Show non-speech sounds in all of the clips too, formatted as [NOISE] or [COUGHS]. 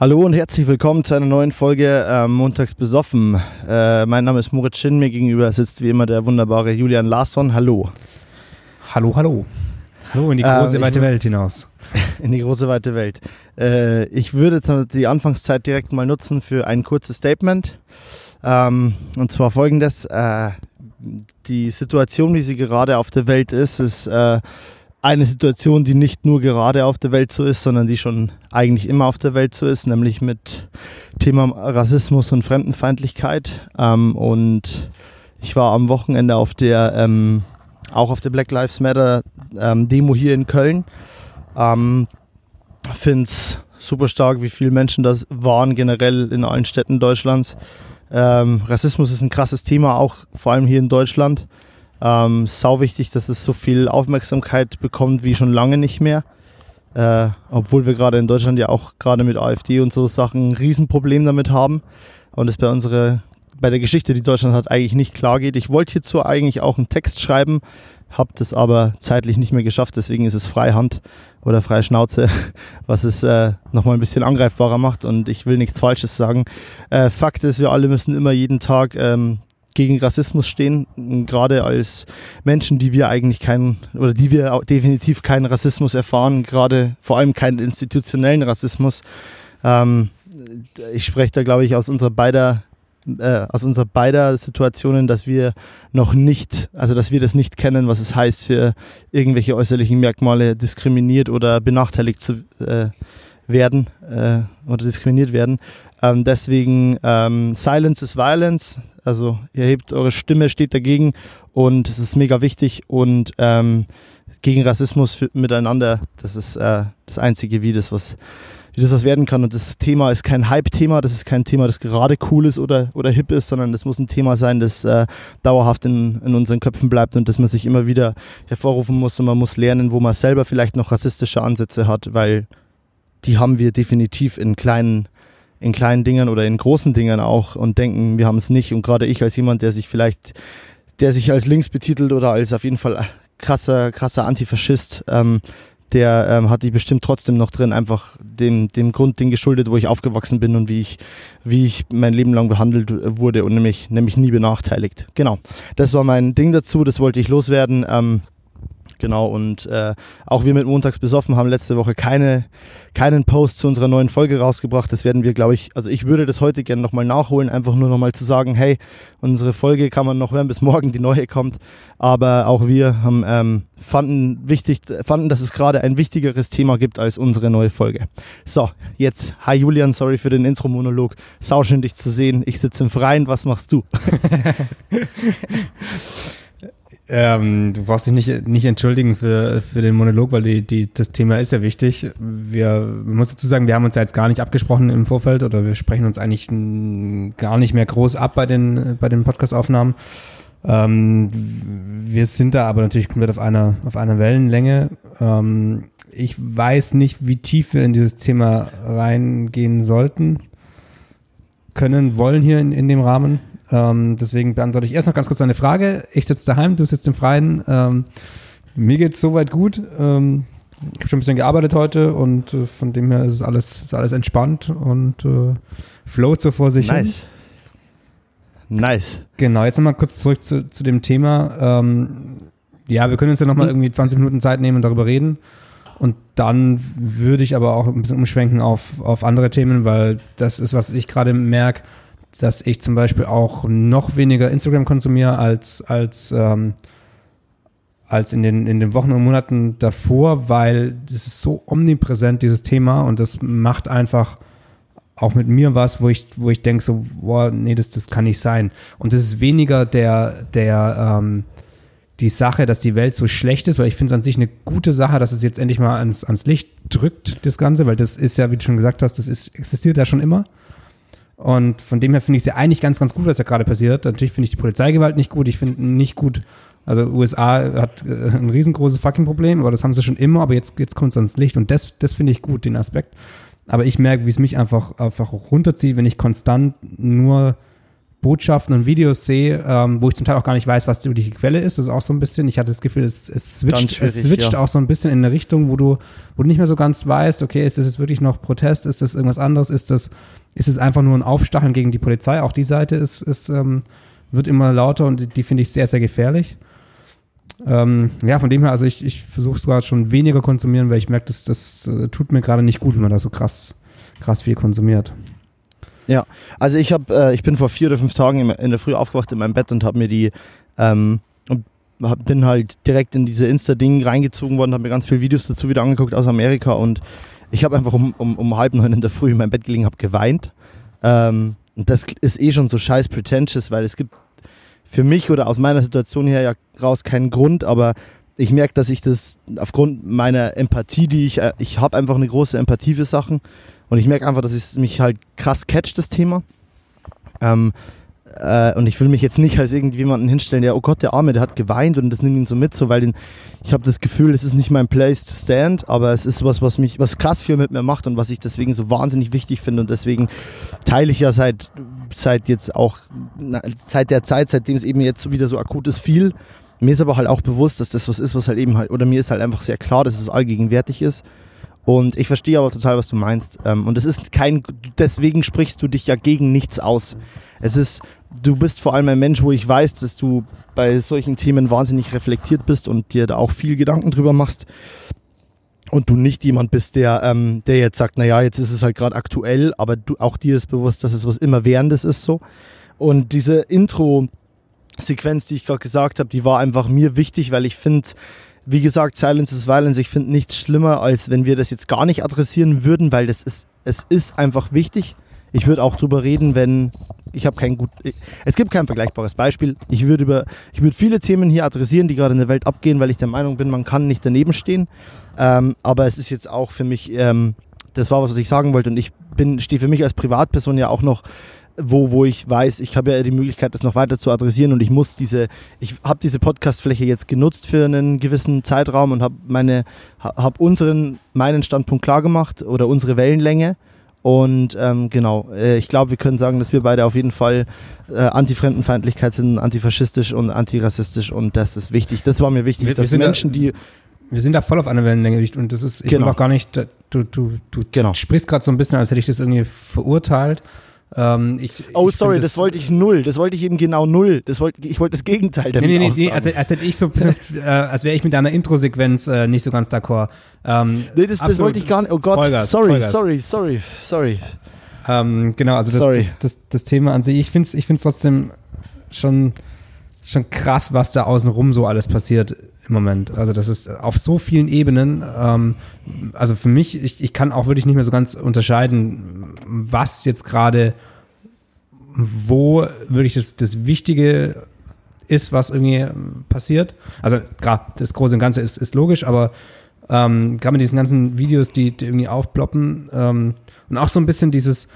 Hallo und herzlich willkommen zu einer neuen Folge äh, Montags besoffen. Äh, mein Name ist Moritz Schinn, mir gegenüber sitzt wie immer der wunderbare Julian Larsson. Hallo. Hallo, hallo. Hallo in die große, ähm, weite Welt hinaus. [LAUGHS] In die große, weite Welt. Äh, ich würde die Anfangszeit direkt mal nutzen für ein kurzes Statement. Ähm, und zwar folgendes. Äh, die Situation, wie sie gerade auf der Welt ist, ist äh, eine Situation, die nicht nur gerade auf der Welt so ist, sondern die schon eigentlich immer auf der Welt so ist, nämlich mit Thema Rassismus und Fremdenfeindlichkeit. Ähm, und ich war am Wochenende auf der, ähm, auch auf der Black Lives Matter ähm, Demo hier in Köln. Ähm, Finde es super stark, wie viele Menschen das waren, generell in allen Städten Deutschlands. Ähm, Rassismus ist ein krasses Thema, auch vor allem hier in Deutschland. Ähm, sau wichtig, dass es so viel Aufmerksamkeit bekommt wie schon lange nicht mehr. Äh, obwohl wir gerade in Deutschland ja auch gerade mit AfD und so Sachen ein Riesenproblem damit haben und es bei unserer bei der Geschichte, die Deutschland hat, eigentlich nicht klar geht. Ich wollte hierzu eigentlich auch einen Text schreiben, habe das aber zeitlich nicht mehr geschafft, deswegen ist es Freihand oder freie Schnauze, [LAUGHS] was es äh, nochmal ein bisschen angreifbarer macht und ich will nichts Falsches sagen. Äh, Fakt ist, wir alle müssen immer jeden Tag ähm, gegen Rassismus stehen, gerade als Menschen, die wir eigentlich keinen oder die wir definitiv keinen Rassismus erfahren, gerade vor allem keinen institutionellen Rassismus. Ähm, ich spreche da, glaube ich, aus unserer beider äh, aus unserer beider Situationen, dass wir noch nicht, also dass wir das nicht kennen, was es heißt, für irgendwelche äußerlichen Merkmale diskriminiert oder benachteiligt zu äh, werden äh, oder diskriminiert werden. Ähm, deswegen ähm, Silence is Violence. Also ihr hebt eure Stimme, steht dagegen und es ist mega wichtig und ähm, gegen Rassismus miteinander. Das ist äh, das Einzige, wie das was wie das was werden kann. Und das Thema ist kein Hype-Thema, das ist kein Thema, das gerade cool ist oder, oder hip ist, sondern das muss ein Thema sein, das äh, dauerhaft in, in unseren Köpfen bleibt und das man sich immer wieder hervorrufen muss und man muss lernen, wo man selber vielleicht noch rassistische Ansätze hat, weil die haben wir definitiv in kleinen in kleinen Dingen oder in großen Dingen auch und denken, wir haben es nicht. Und gerade ich als jemand, der sich vielleicht, der sich als links betitelt oder als auf jeden Fall krasser, krasser Antifaschist, ähm, der ähm, hat die bestimmt trotzdem noch drin, einfach dem, dem Grundding geschuldet, wo ich aufgewachsen bin und wie ich, wie ich mein Leben lang behandelt wurde und nämlich, nämlich nie benachteiligt. Genau. Das war mein Ding dazu, das wollte ich loswerden. Ähm, Genau, und äh, auch wir mit Montags besoffen haben letzte Woche keine, keinen Post zu unserer neuen Folge rausgebracht. Das werden wir, glaube ich, also ich würde das heute gerne nochmal nachholen, einfach nur nochmal zu sagen, hey, unsere Folge kann man noch hören, bis morgen die neue kommt. Aber auch wir haben, ähm, fanden, wichtig, fanden, dass es gerade ein wichtigeres Thema gibt als unsere neue Folge. So, jetzt, hi Julian, sorry für den Intro-Monolog. Sauschön dich zu sehen. Ich sitze im Freien, was machst du? [LAUGHS] [LAUGHS] Ähm, du brauchst dich nicht, nicht entschuldigen für, für den Monolog, weil die, die, das Thema ist ja wichtig. Wir, man muss dazu sagen, wir haben uns ja jetzt gar nicht abgesprochen im Vorfeld oder wir sprechen uns eigentlich gar nicht mehr groß ab bei den, bei den Podcast-Aufnahmen. Ähm, wir sind da aber natürlich komplett auf einer, auf einer Wellenlänge. Ähm, ich weiß nicht, wie tief wir in dieses Thema reingehen sollten, können, wollen hier in, in dem Rahmen. Ähm, deswegen beantworte ich erst noch ganz kurz deine Frage. Ich sitze daheim, du sitzt im Freien. Ähm, mir geht es soweit gut. Ähm, ich habe schon ein bisschen gearbeitet heute und äh, von dem her ist es alles, ist alles entspannt und äh, float so vor sich nice. hin. Nice. Genau, jetzt nochmal kurz zurück zu, zu dem Thema. Ähm, ja, wir können uns ja nochmal irgendwie 20 Minuten Zeit nehmen und darüber reden. Und dann würde ich aber auch ein bisschen umschwenken auf, auf andere Themen, weil das ist, was ich gerade merke dass ich zum Beispiel auch noch weniger Instagram konsumiere als, als, ähm, als in, den, in den Wochen und Monaten davor, weil das ist so omnipräsent, dieses Thema, und das macht einfach auch mit mir was, wo ich, wo ich denke, so, boah, nee, das, das kann nicht sein. Und das ist weniger der, der, ähm, die Sache, dass die Welt so schlecht ist, weil ich finde es an sich eine gute Sache, dass es jetzt endlich mal ans, ans Licht drückt, das Ganze, weil das ist ja, wie du schon gesagt hast, das ist, existiert ja schon immer. Und von dem her finde ich es ja eigentlich ganz, ganz gut, was da gerade passiert. Natürlich finde ich die Polizeigewalt nicht gut. Ich finde nicht gut, also USA hat äh, ein riesengroßes fucking Problem, aber das haben sie schon immer, aber jetzt, jetzt kommt es ans Licht und das, das finde ich gut, den Aspekt. Aber ich merke, wie es mich einfach, einfach runterzieht, wenn ich konstant nur Botschaften und Videos sehe, ähm, wo ich zum Teil auch gar nicht weiß, was die Quelle ist. Das ist auch so ein bisschen, ich hatte das Gefühl, es, es switcht, es switcht ja. auch so ein bisschen in eine Richtung, wo du, wo du nicht mehr so ganz weißt, okay, ist das jetzt wirklich noch Protest, ist das irgendwas anderes, ist das, ist es einfach nur ein Aufstacheln gegen die Polizei? Auch die Seite ist, ist ähm, wird immer lauter und die, die finde ich sehr, sehr gefährlich. Ähm, ja, von dem her, also ich, ich versuche sogar schon weniger konsumieren, weil ich merke, das, das äh, tut mir gerade nicht gut, wenn man da so krass, krass viel konsumiert. Ja, also ich habe, äh, ich bin vor vier oder fünf Tagen in der Früh aufgewacht in meinem Bett und habe mir die ähm, und hab, bin halt direkt in diese Insta-Ding reingezogen worden, habe mir ganz viele Videos dazu wieder angeguckt aus Amerika und ich habe einfach um, um, um halb neun in der Früh in meinem Bett gelegen, habe geweint. Ähm, und das ist eh schon so scheiß pretentious, weil es gibt für mich oder aus meiner Situation her ja raus keinen Grund, aber ich merke, dass ich das aufgrund meiner Empathie, die ich, äh, ich habe einfach eine große Empathie für Sachen und ich merke einfach, dass es mich halt krass catcht, das Thema. Ähm, äh, und ich will mich jetzt nicht als irgendjemanden hinstellen, der, oh Gott, der Arme, der hat geweint und das nimmt ihn so mit, so, weil den, ich habe das Gefühl, es ist nicht mein Place to stand, aber es ist was, was mich, was krass viel mit mir macht und was ich deswegen so wahnsinnig wichtig finde und deswegen teile ich ja seit, seit jetzt auch, seit der Zeit, seitdem es eben jetzt wieder so akut ist, viel. Mir ist aber halt auch bewusst, dass das was ist, was halt eben halt, oder mir ist halt einfach sehr klar, dass es allgegenwärtig ist und ich verstehe aber total, was du meinst. Ähm, und es ist kein, deswegen sprichst du dich ja gegen nichts aus. Es ist, du bist vor allem ein Mensch, wo ich weiß, dass du bei solchen Themen wahnsinnig reflektiert bist und dir da auch viel Gedanken drüber machst. Und du nicht jemand bist, der, ähm, der jetzt sagt, naja, jetzt ist es halt gerade aktuell, aber du, auch dir ist bewusst, dass es was immerwährendes ist so. Und diese Intro-Sequenz, die ich gerade gesagt habe, die war einfach mir wichtig, weil ich finde, wie gesagt, Silence is Violence, ich finde nichts schlimmer, als wenn wir das jetzt gar nicht adressieren würden, weil das ist, es ist einfach wichtig. Ich würde auch drüber reden, wenn ich habe kein gut, es gibt kein vergleichbares Beispiel. Ich würde über, ich würde viele Themen hier adressieren, die gerade in der Welt abgehen, weil ich der Meinung bin, man kann nicht daneben stehen. Ähm, aber es ist jetzt auch für mich, ähm, das war was, was ich sagen wollte und ich bin, stehe für mich als Privatperson ja auch noch wo, wo ich weiß, ich habe ja die Möglichkeit, das noch weiter zu adressieren und ich muss diese, ich habe diese Podcastfläche jetzt genutzt für einen gewissen Zeitraum und habe meine, habe unseren, meinen Standpunkt klar gemacht oder unsere Wellenlänge. Und ähm, genau, äh, ich glaube, wir können sagen, dass wir beide auf jeden Fall äh, Anti-Fremdenfeindlichkeit sind, antifaschistisch und antirassistisch und das ist wichtig. Das war mir wichtig, wir, dass wir Menschen, da, die wir sind da voll auf einer Wellenlänge und das ist, ich genau. auch gar nicht, du, du, du genau. sprichst gerade so ein bisschen, als hätte ich das irgendwie verurteilt. Ähm, ich, oh, ich sorry, das, das, wollte ich null. Das wollte ich eben genau null. Das wollte, ich wollte das Gegenteil damit Nee, nee, nee, als, als hätte ich so äh, als wäre ich mit deiner Intro-Sequenz äh, nicht so ganz d'accord. Ähm, nee, das, das wollte ich gar nicht. Oh Gott, Vollgas, sorry, Vollgas. sorry, sorry, sorry. Ähm, genau, also das, das, das, das, Thema an sich, ich finde es ich find's trotzdem schon, schon krass, was da außenrum so alles passiert im Moment. Also das ist auf so vielen Ebenen. Ähm, also für mich, ich, ich kann auch wirklich nicht mehr so ganz unterscheiden, was jetzt gerade, wo wirklich das, das Wichtige ist, was irgendwie passiert. Also gerade das Große und Ganze ist, ist logisch, aber ähm, gerade mit diesen ganzen Videos, die, die irgendwie aufploppen ähm, und auch so ein bisschen dieses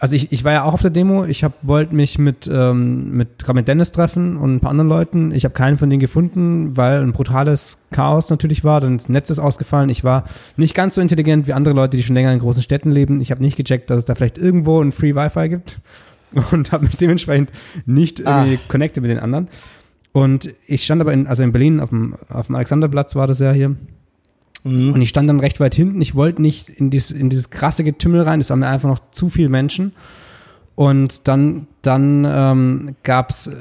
also ich, ich war ja auch auf der Demo. Ich wollte mich mit, ähm, mit, mit Dennis treffen und ein paar anderen Leuten. Ich habe keinen von denen gefunden, weil ein brutales Chaos natürlich war. Dann das Netz ist ausgefallen. Ich war nicht ganz so intelligent wie andere Leute, die schon länger in großen Städten leben. Ich habe nicht gecheckt, dass es da vielleicht irgendwo ein Free Wi-Fi gibt [LAUGHS] und habe mich dementsprechend nicht ah. irgendwie connected mit den anderen. Und ich stand aber in, also in Berlin auf dem, auf dem Alexanderplatz war das ja hier. Mhm. Und ich stand dann recht weit hinten. Ich wollte nicht in, dies, in dieses krasse Getümmel rein. Es waren mir einfach noch zu viele Menschen. Und dann, dann ähm, gab es äh,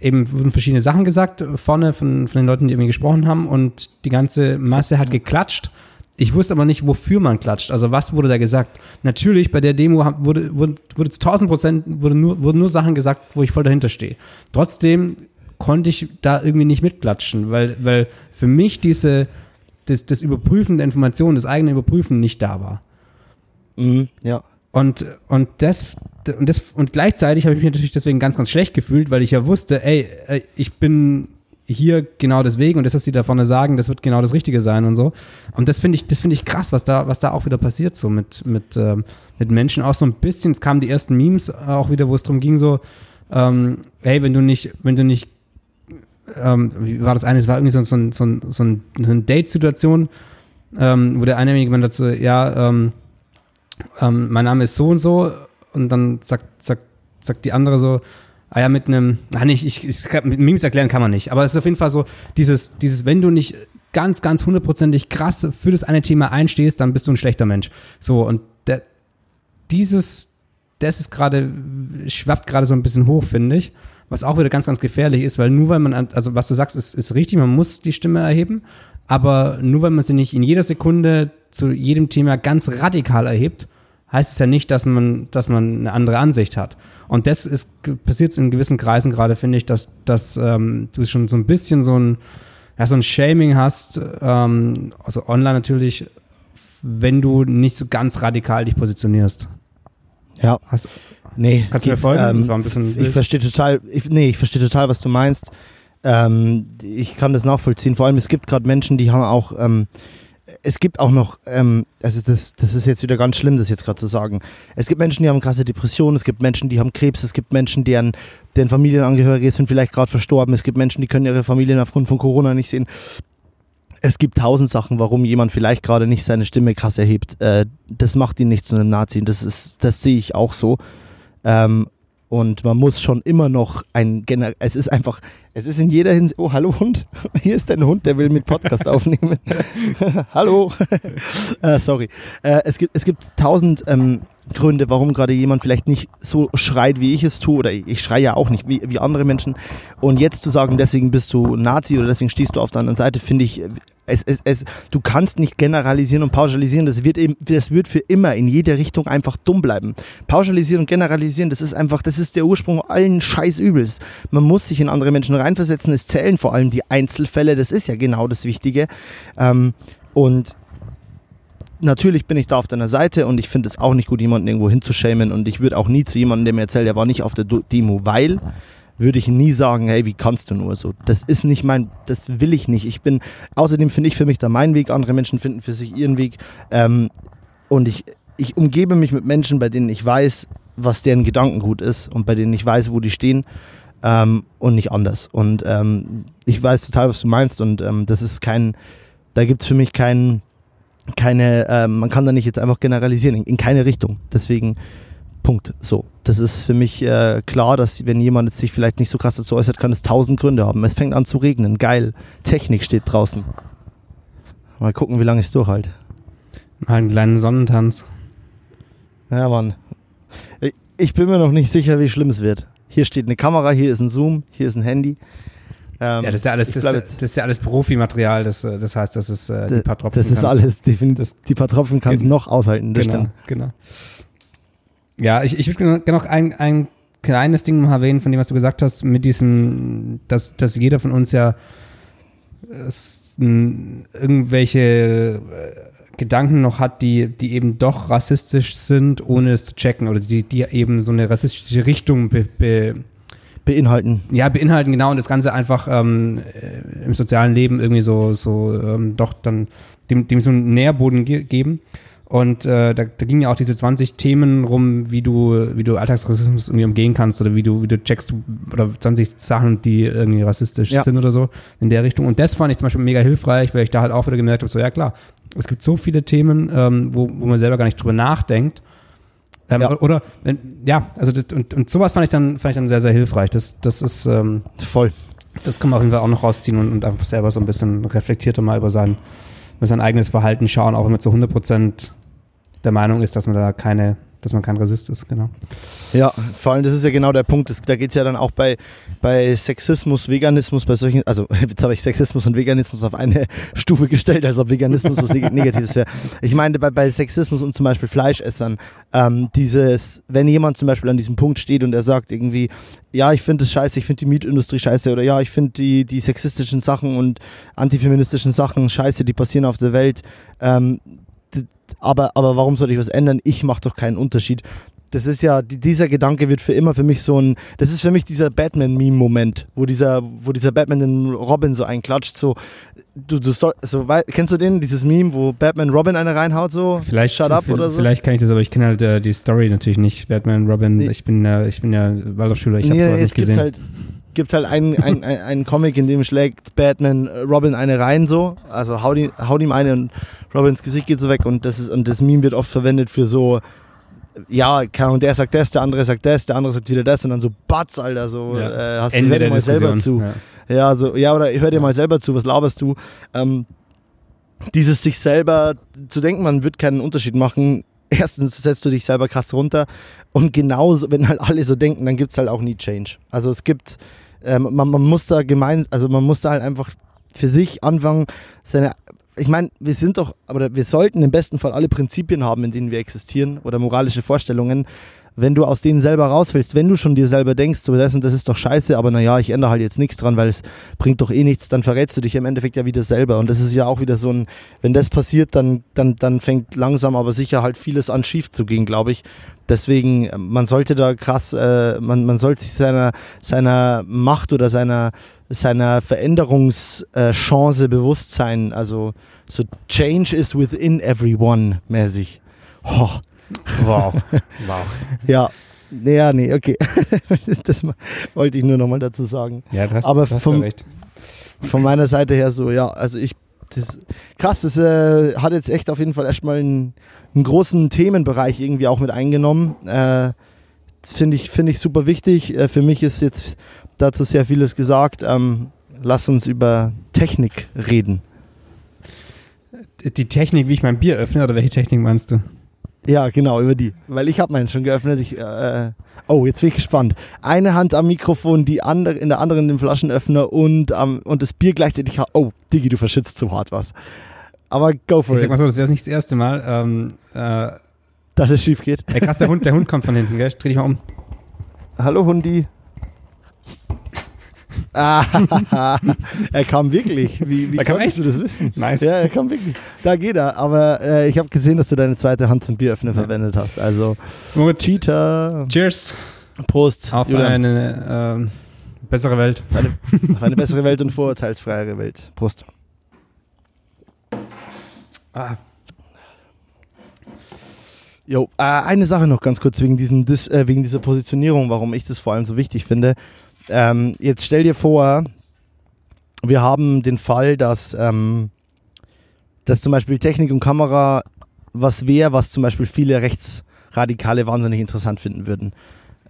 eben wurden verschiedene Sachen gesagt vorne von, von den Leuten, die irgendwie gesprochen haben. Und die ganze Masse hat geklatscht. Ich wusste aber nicht, wofür man klatscht. Also was wurde da gesagt? Natürlich, bei der Demo wurde, wurde, wurde zu 1000 Prozent wurde nur, wurden nur Sachen gesagt, wo ich voll dahinter stehe. Trotzdem konnte ich da irgendwie nicht mitklatschen, weil, weil für mich diese, das, das Überprüfen der Informationen, das eigene Überprüfen nicht da war. Mhm, ja. Und, und, das, und, das, und gleichzeitig habe ich mich natürlich deswegen ganz, ganz schlecht gefühlt, weil ich ja wusste, ey, äh, ich bin hier genau deswegen und das, was sie da vorne sagen, das wird genau das Richtige sein und so. Und das finde ich, das finde ich krass, was da, was da auch wieder passiert, so mit, mit, ähm, mit Menschen auch so ein bisschen. Es kamen die ersten Memes auch wieder, wo es darum ging, so, ähm, hey, wenn du nicht, wenn du nicht ähm, wie war das eine? Es war irgendwie so, so, so, so, so eine Date-Situation, ähm, wo der eine jemand dazu, ja, ähm, ähm, mein Name ist so und so und dann sagt, sagt sagt die andere so, ah ja, mit einem, nein, nicht, ich, ich, mit Memes erklären kann man nicht, aber es ist auf jeden Fall so, dieses, dieses, wenn du nicht ganz, ganz hundertprozentig krass für das eine Thema einstehst, dann bist du ein schlechter Mensch. So, und der, dieses, das ist gerade, schwappt gerade so ein bisschen hoch, finde ich. Was auch wieder ganz, ganz gefährlich ist, weil nur weil man, also was du sagst, ist, ist richtig, man muss die Stimme erheben, aber nur weil man sie nicht in jeder Sekunde zu jedem Thema ganz radikal erhebt, heißt es ja nicht, dass man, dass man eine andere Ansicht hat. Und das ist passiert in gewissen Kreisen gerade, finde ich, dass, dass ähm, du schon so ein bisschen so ein, ja, so ein Shaming hast, ähm, also online natürlich, wenn du nicht so ganz radikal dich positionierst. Ja. Hast, Nee, Kannst du mir folgen? Ähm, Das war ein bisschen ich verstehe total, ich, nee, ich verstehe total, was du meinst. Ähm, ich kann das nachvollziehen. Vor allem, es gibt gerade Menschen, die haben auch, ähm, es gibt auch noch, ähm, also das, das ist jetzt wieder ganz schlimm, das jetzt gerade zu sagen. Es gibt Menschen, die haben krasse Depressionen, es gibt Menschen, die haben Krebs, es gibt Menschen, deren, deren Familienangehörige sind vielleicht gerade verstorben, es gibt Menschen, die können ihre Familien aufgrund von Corona nicht sehen. Es gibt tausend Sachen, warum jemand vielleicht gerade nicht seine Stimme krass erhebt. Äh, das macht ihn nicht zu einem Nazi. Das ist, das sehe ich auch so. Ähm, und man muss schon immer noch ein Gener es ist einfach, es ist in jeder Hinsicht, oh hallo Hund, [LAUGHS] hier ist ein Hund, der will mit Podcast [LAUGHS] aufnehmen. [LAUGHS] hallo, äh, sorry. Äh, es, gibt, es gibt tausend ähm, Gründe, warum gerade jemand vielleicht nicht so schreit, wie ich es tue, oder ich, schreie ja auch nicht wie, wie andere Menschen. Und jetzt zu sagen, deswegen bist du Nazi oder deswegen stehst du auf der anderen Seite, finde ich, es, es, es, du kannst nicht generalisieren und pauschalisieren. Das wird, eben, das wird für immer in jede Richtung einfach dumm bleiben. Pauschalisieren und generalisieren, das ist einfach, das ist der Ursprung allen Scheißübels. Man muss sich in andere Menschen reinversetzen. Es zählen vor allem die Einzelfälle. Das ist ja genau das Wichtige. Ähm, und natürlich bin ich da auf deiner Seite und ich finde es auch nicht gut, jemanden irgendwo hinzuschämen. Und ich würde auch nie zu jemandem, der mir erzählt, er war nicht auf der Demo, weil würde ich nie sagen, hey, wie kannst du nur so? Das ist nicht mein, das will ich nicht. Ich bin, außerdem finde ich für mich da meinen Weg, andere Menschen finden für sich ihren Weg. Ähm, und ich, ich umgebe mich mit Menschen, bei denen ich weiß, was deren Gedankengut ist und bei denen ich weiß, wo die stehen ähm, und nicht anders. Und ähm, ich weiß total, was du meinst und ähm, das ist kein, da gibt es für mich kein, keine, ähm, man kann da nicht jetzt einfach generalisieren, in, in keine Richtung. Deswegen, Punkt. So. Das ist für mich äh, klar, dass wenn jemand jetzt sich vielleicht nicht so krass dazu äußert, kann es tausend Gründe haben. Es fängt an zu regnen. Geil. Technik steht draußen. Mal gucken, wie lange ich es durchhalte. Mal einen kleinen Sonnentanz. Ja, Mann. Ich bin mir noch nicht sicher, wie schlimm es wird. Hier steht eine Kamera, hier ist ein Zoom, hier ist ein Handy. Ähm, Ja, das ist ja alles, das, das ist ja alles Profimaterial, das, äh, das heißt, das ist äh, die paar Tropfen. das ist alles definitiv. Die paar Tropfen kann es Gen- noch aushalten. Das Genau, stimmt. genau. Ja, ich, ich würde gerne noch ein, ein kleines Ding noch erwähnen von dem, was du gesagt hast, mit diesem, dass, dass jeder von uns ja äh, irgendwelche äh, Gedanken noch hat, die, die eben doch rassistisch sind, ohne es zu checken oder die, die eben so eine rassistische Richtung be, be, Beinhalten. ja, beinhalten, genau, und das Ganze einfach ähm, äh, im sozialen Leben irgendwie so, so ähm, doch dann dem, dem so einen Nährboden ge geben. Und äh, da, da gingen ja auch diese 20 Themen rum, wie du, wie du Alltagsrassismus irgendwie umgehen kannst oder wie du, wie du checkst oder 20 Sachen, die irgendwie rassistisch Ja. sind oder so in der Richtung. Und das fand ich zum Beispiel mega hilfreich, weil ich da halt auch wieder gemerkt habe, so ja klar, es gibt so viele Themen, ähm, wo, wo man selber gar nicht drüber nachdenkt. Ähm, Ja. Oder, ja, also das, und, und sowas fand ich dann, fand ich dann sehr, sehr hilfreich. Das, das ist, ähm, Voll. das kann man auf jeden Fall auch noch rausziehen und, und einfach selber so ein bisschen reflektierter mal über sein, über sein eigenes Verhalten schauen, auch wenn man zu 100% der Meinung ist, dass man da keine, dass man kein Rassist ist, genau. Ja, vor allem, das ist ja genau der Punkt. Das, da geht es ja dann auch bei, bei Sexismus, Veganismus, bei solchen, also [LAUGHS] jetzt habe ich Sexismus und Veganismus auf eine [LAUGHS] Stufe gestellt, als ob Veganismus was Neg- Negatives wäre. Ich meine, bei, bei Sexismus und zum Beispiel Fleischessern, ähm, dieses, wenn jemand zum Beispiel an diesem Punkt steht und er sagt irgendwie, ja, ich finde es scheiße, ich finde die Mietindustrie scheiße oder ja, ich finde die, die sexistischen Sachen und antifeministischen Sachen scheiße, die passieren auf der Welt. Ähm, aber, aber warum soll ich was ändern? Ich mache doch keinen Unterschied. Das ist ja, die, dieser Gedanke wird für immer für mich so ein, das ist für mich dieser Batman-Meme-Moment, wo dieser, wo dieser Batman den Robin so einklatscht, so, du, du soll, so, kennst du den, dieses Meme, wo Batman Robin eine reinhaut, so, Vielleicht, shut up oder so? vielleicht kann ich das, aber ich kenne halt äh, die Story natürlich nicht. Batman, Robin, Nee. ich bin, äh, ich bin ja Waldorfschüler, ich habe nee, sowas es nicht gesehen. halt, gibt halt einen, einen, einen, Comic, in dem schlägt Batman äh, Robin eine rein, so, also haut, ihn, haut ihm eine und Robins Gesicht geht so weg und das ist, und das Meme wird oft verwendet für so, ja, und der sagt das, der andere sagt das, der andere sagt wieder das und dann so Batz, Alter, so Ja. äh, hast Ende du hör dir mal selber zu. Diskussion. Ja. Ja, so, ja, oder hör dir mal selber zu, was laberst du? Ähm, dieses sich selber zu denken, man wird keinen Unterschied machen. Erstens setzt du dich selber krass runter und genauso, wenn halt alle so denken, dann gibt es halt auch nie Change. Also es gibt, ähm, man, man muss da gemein, also man muss da halt einfach für sich anfangen, seine, ich meine, wir sind doch, aber wir sollten im besten Fall alle Prinzipien haben, in denen wir existieren oder moralische Vorstellungen. Wenn du aus denen selber rausfällst, wenn du schon dir selber denkst, so das und das ist doch scheiße, aber naja, ich ändere halt jetzt nichts dran, weil es bringt doch eh nichts, dann verrätst du dich im Endeffekt ja wieder selber. Und das ist ja auch wieder so ein, wenn das passiert, dann, dann, dann fängt langsam aber sicher halt vieles an schief zu gehen, glaube ich. Deswegen, äh, man sollte da krass, äh, man, man sollte sich seiner, seiner Macht oder seiner, seiner Veränderungschance bewusst sein. Also so Change is within everyone mäßig. Oh, Wow. [LAUGHS] wow. ja. Ja, nee, okay. [LAUGHS] das wollte ich nur nochmal dazu sagen. Ja, du hast, Aber du hast vom- recht. Von meiner Seite her so, ja, also ich, das, krass, das äh, hat jetzt echt auf jeden Fall erstmal einen, einen großen Themenbereich irgendwie auch mit eingenommen. Äh, das finde ich, finde ich super wichtig. Äh, für mich ist jetzt dazu sehr vieles gesagt. Ähm, lass uns über Technik reden. Die Technik, wie ich mein Bier öffne, oder welche Technik meinst du? Ja, genau, über die. Weil ich habe meins schon geöffnet. Ich, äh, oh, jetzt bin ich gespannt. Eine Hand am Mikrofon, die andere, in der anderen den Flaschenöffner und, am und das Bier gleichzeitig. Oh, Digi, du verschützt so hart was. Aber go for Ich sag it, mal so, das wäre nicht das erste Mal. Ähm, äh, dass es schief geht. ey, krass, der Hund, der Hund kommt von hinten, gell? Dreh dich mal um. Hallo Hundi. Ah, [LAUGHS] er kam wirklich. Wie, wie Er konntest du das wissen? Nice. Ja, er kam wirklich. Da geht er. Aber äh, ich habe gesehen, dass du deine zweite Hand zum Bieröffnen Ja. verwendet hast. Also Moritz, Cheater. cheers Prost. auf Julian. eine ähm, bessere Welt. Auf eine, auf eine bessere Welt und vorurteilsfreiere Welt. Prost. Ah, Jo, äh, eine Sache noch ganz kurz wegen, diesem, Dis, äh, wegen dieser Positionierung, warum ich das vor allem so wichtig finde. Ähm, jetzt stell dir vor, wir haben den Fall, dass, ähm, dass zum Beispiel Technik und Kamera was wäre, was zum Beispiel viele Rechtsradikale wahnsinnig interessant finden würden.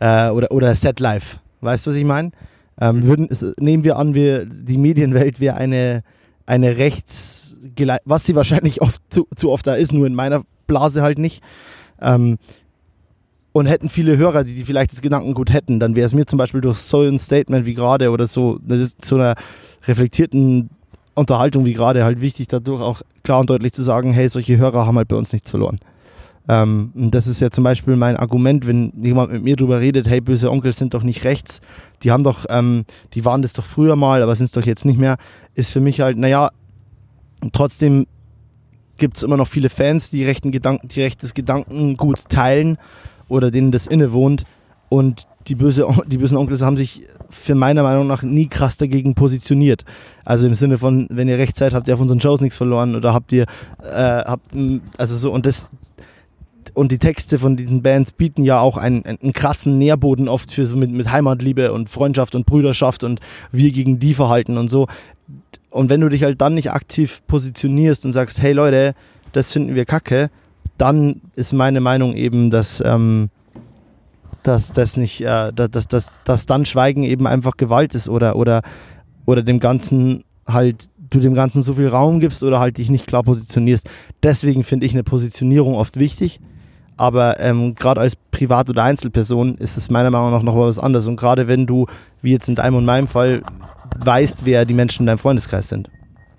Äh, oder, oder Set Life. Weißt du, was ich meine? Ähm, Mhm. würden, nehmen wir an, wir, die Medienwelt wäre eine, eine rechts, was sie wahrscheinlich oft zu, zu oft da ist, nur in meiner Blase halt nicht. Ähm, und hätten viele Hörer, die, die vielleicht das Gedankengut hätten, dann wäre es mir zum Beispiel durch so ein Statement wie gerade oder so, zu einer reflektierten Unterhaltung wie gerade halt wichtig, dadurch auch klar und deutlich zu sagen, hey, solche Hörer haben halt bei uns nichts verloren. Ähm, und das ist ja zum Beispiel mein Argument, wenn jemand mit mir drüber redet, hey, böse Onkels sind doch nicht rechts, die haben doch, ähm, die waren das doch früher mal, aber sind es doch jetzt nicht mehr, ist für mich halt, naja, trotzdem gibt es immer noch viele Fans, die, rechten Gedanken, die rechtes Gedankengut teilen oder denen das innewohnt. Und die, böse, die bösen Onkels haben sich für meiner Meinung nach nie krass dagegen positioniert. Also im Sinne von, wenn ihr recht seid, habt ihr auf unseren Shows nichts verloren oder habt ihr, äh, habt, m, also so, und das, und die Texte von diesen Bands bieten ja auch einen, einen krassen Nährboden oft für so mit, mit Heimatliebe und Freundschaft und Brüderschaft und wir gegen die Verhalten und so. Und wenn du dich halt dann nicht aktiv positionierst und sagst, hey Leute, das finden wir kacke, dann ist meine Meinung eben, dass, ähm, dass das nicht, äh, dass, dass, dass, dass dann Schweigen eben einfach Gewalt ist oder, oder, oder dem Ganzen halt, du dem Ganzen so viel Raum gibst oder halt dich nicht klar positionierst. Deswegen finde ich eine Positionierung oft wichtig. Aber ähm, gerade als Privat- oder Einzelperson ist es meiner Meinung nach noch was anderes. Und gerade wenn du, wie jetzt in deinem und meinem Fall, weißt, wer die Menschen in deinem Freundeskreis sind.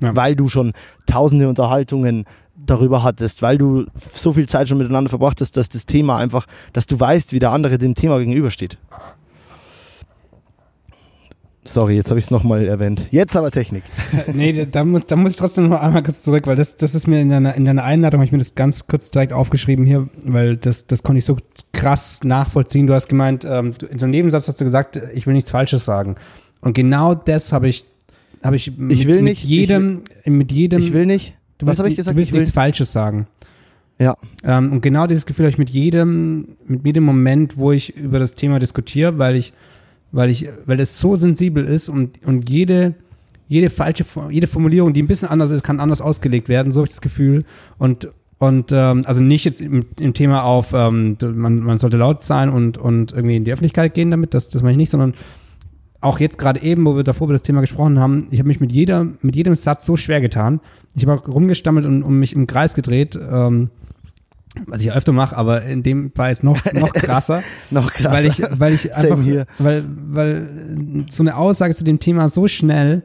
Ja. Weil du schon tausende Unterhaltungen darüber hattest, weil du so viel Zeit schon miteinander verbracht hast, dass das Thema einfach, dass du weißt, wie der andere dem Thema gegenübersteht. Sorry, jetzt habe ich es nochmal erwähnt. Jetzt aber Technik. [LAUGHS] nee, da- muss, da muss ich trotzdem noch einmal kurz zurück, weil das, das ist mir in deiner, in deiner Einladung, habe ich mir das ganz kurz direkt aufgeschrieben hier, weil das, das konnte ich so krass nachvollziehen. Du hast gemeint, ähm, in so einem Nebensatz hast du gesagt, ich will nichts Falsches sagen. Und genau das habe ich, habe ich, mit, will mit nicht, ich jedem, mit jedem, Ich will nicht. Du Was habe ich gesagt? Du willst Ich will- nichts Falsches sagen. Ja. Ähm, und genau dieses Gefühl habe ich mit jedem, mit jedem Moment, wo ich über das Thema diskutiere, weil ich, weil ich, weil es so sensibel ist und, und jede, jede falsche, jede Formulierung, die ein bisschen anders ist, kann anders ausgelegt werden, so habe ich das Gefühl. Und, Und ähm, also nicht jetzt im, im Thema auf, ähm, man, man sollte laut sein und, und irgendwie in die Öffentlichkeit gehen damit, das, das meine ich nicht, sondern auch jetzt gerade eben, wo wir davor über das Thema gesprochen haben, ich habe mich mit, jeder, mit jedem Satz so schwer getan. Ich habe auch rumgestammelt und, und mich im Kreis gedreht, ähm, was ich öfter mache, aber in dem Fall jetzt noch, [LAUGHS] noch krasser. noch krasser. Weil ich, weil ich einfach, hier. weil, weil so eine Aussage zu dem Thema so schnell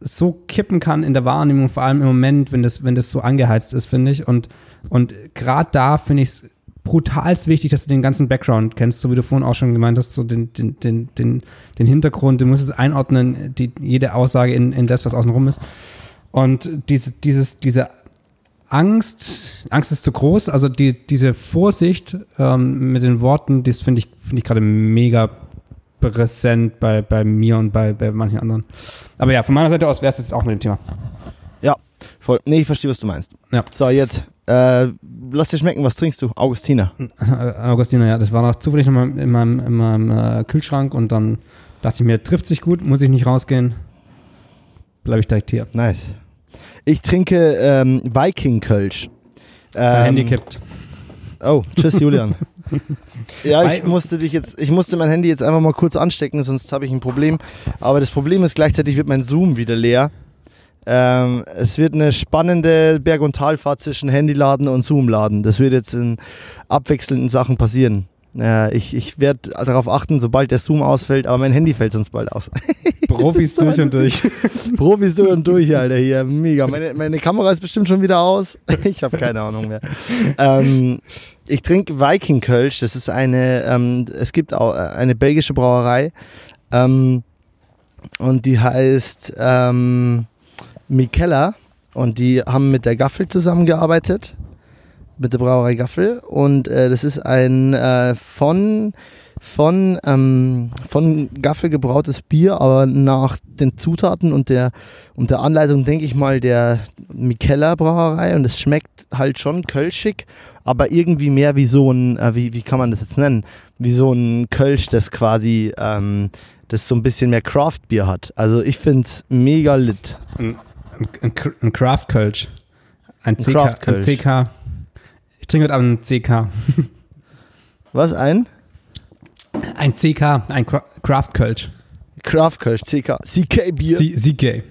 so kippen kann in der Wahrnehmung, vor allem im Moment, wenn das, wenn das so angeheizt ist, finde ich. Und, und gerade da finde ich es brutalst wichtig, dass du den ganzen Background kennst, so wie du vorhin auch schon gemeint hast, so den, den, den, den, den Hintergrund, du musst es einordnen, die, jede Aussage in, in das, was außenrum ist. Und diese, dieses, diese Angst, Angst ist zu groß, also die, diese Vorsicht ähm, mit den Worten, das finde ich, finde ich gerade mega präsent bei, bei mir und bei, bei manchen anderen. Aber ja, von meiner Seite aus wäre es jetzt auch mit dem Thema. Ja, voll. Nee, ich verstehe, was du meinst. Ja. So, jetzt, äh, lass dir schmecken, was trinkst du? Augustiner. [LAUGHS] Äh, Augustina, ja, das war noch zufällig in meinem, in meinem, in meinem äh, Kühlschrank und dann dachte ich mir, trifft sich gut, muss ich nicht rausgehen, bleibe ich direkt hier. Nice. Ich trinke ähm, Viking Kölsch. Ähm, Handy kippt. Oh, tschüss Julian. [LAUGHS] ja, ich musste dich jetzt, ich musste mein Handy jetzt einfach mal kurz anstecken, sonst habe ich ein Problem. Aber das Problem ist, gleichzeitig wird mein Zoom wieder leer. Ähm, es wird eine spannende Berg- und Talfahrt zwischen Handyladen und Zoomladen. Das wird jetzt in abwechselnden Sachen passieren. Äh, ich ich werde darauf achten, sobald der Zoom ausfällt, aber mein Handy fällt sonst bald aus. [LAUGHS] Profis so durch und durch. [LAUGHS] Profis durch und durch, Alter, hier. Mega. Meine, meine Kamera ist bestimmt schon wieder aus. [LAUGHS] Ich habe keine Ahnung mehr. Ähm, ich trinke Viking Kölsch. Das ist eine, ähm, es gibt auch äh, eine belgische Brauerei. Ähm, und die heißt ähm, Mikella. Und die haben mit der Gaffel zusammengearbeitet. Mit der Brauerei Gaffel. Und äh, das ist ein äh, von von, ähm, von Gaffel gebrautes Bier, aber nach den Zutaten und der, und der Anleitung, denke ich mal, der Mikella Brauerei. Und es schmeckt halt schon kölschig, aber irgendwie mehr wie so ein, äh, wie, wie kann man das jetzt nennen? Wie so ein Kölsch, das quasi, ähm, das so ein bisschen mehr Craft-Bier hat. Also ich finde es mega lit. Ein, ein Craft Kölsch. Ein CK. Ein Kölsch. CK. Ich trinke heute Abend ein CK. Was ein? Ein CK, ein Cra- Craft Kölsch. Craft Kölsch, CK. CK-Bier. CK.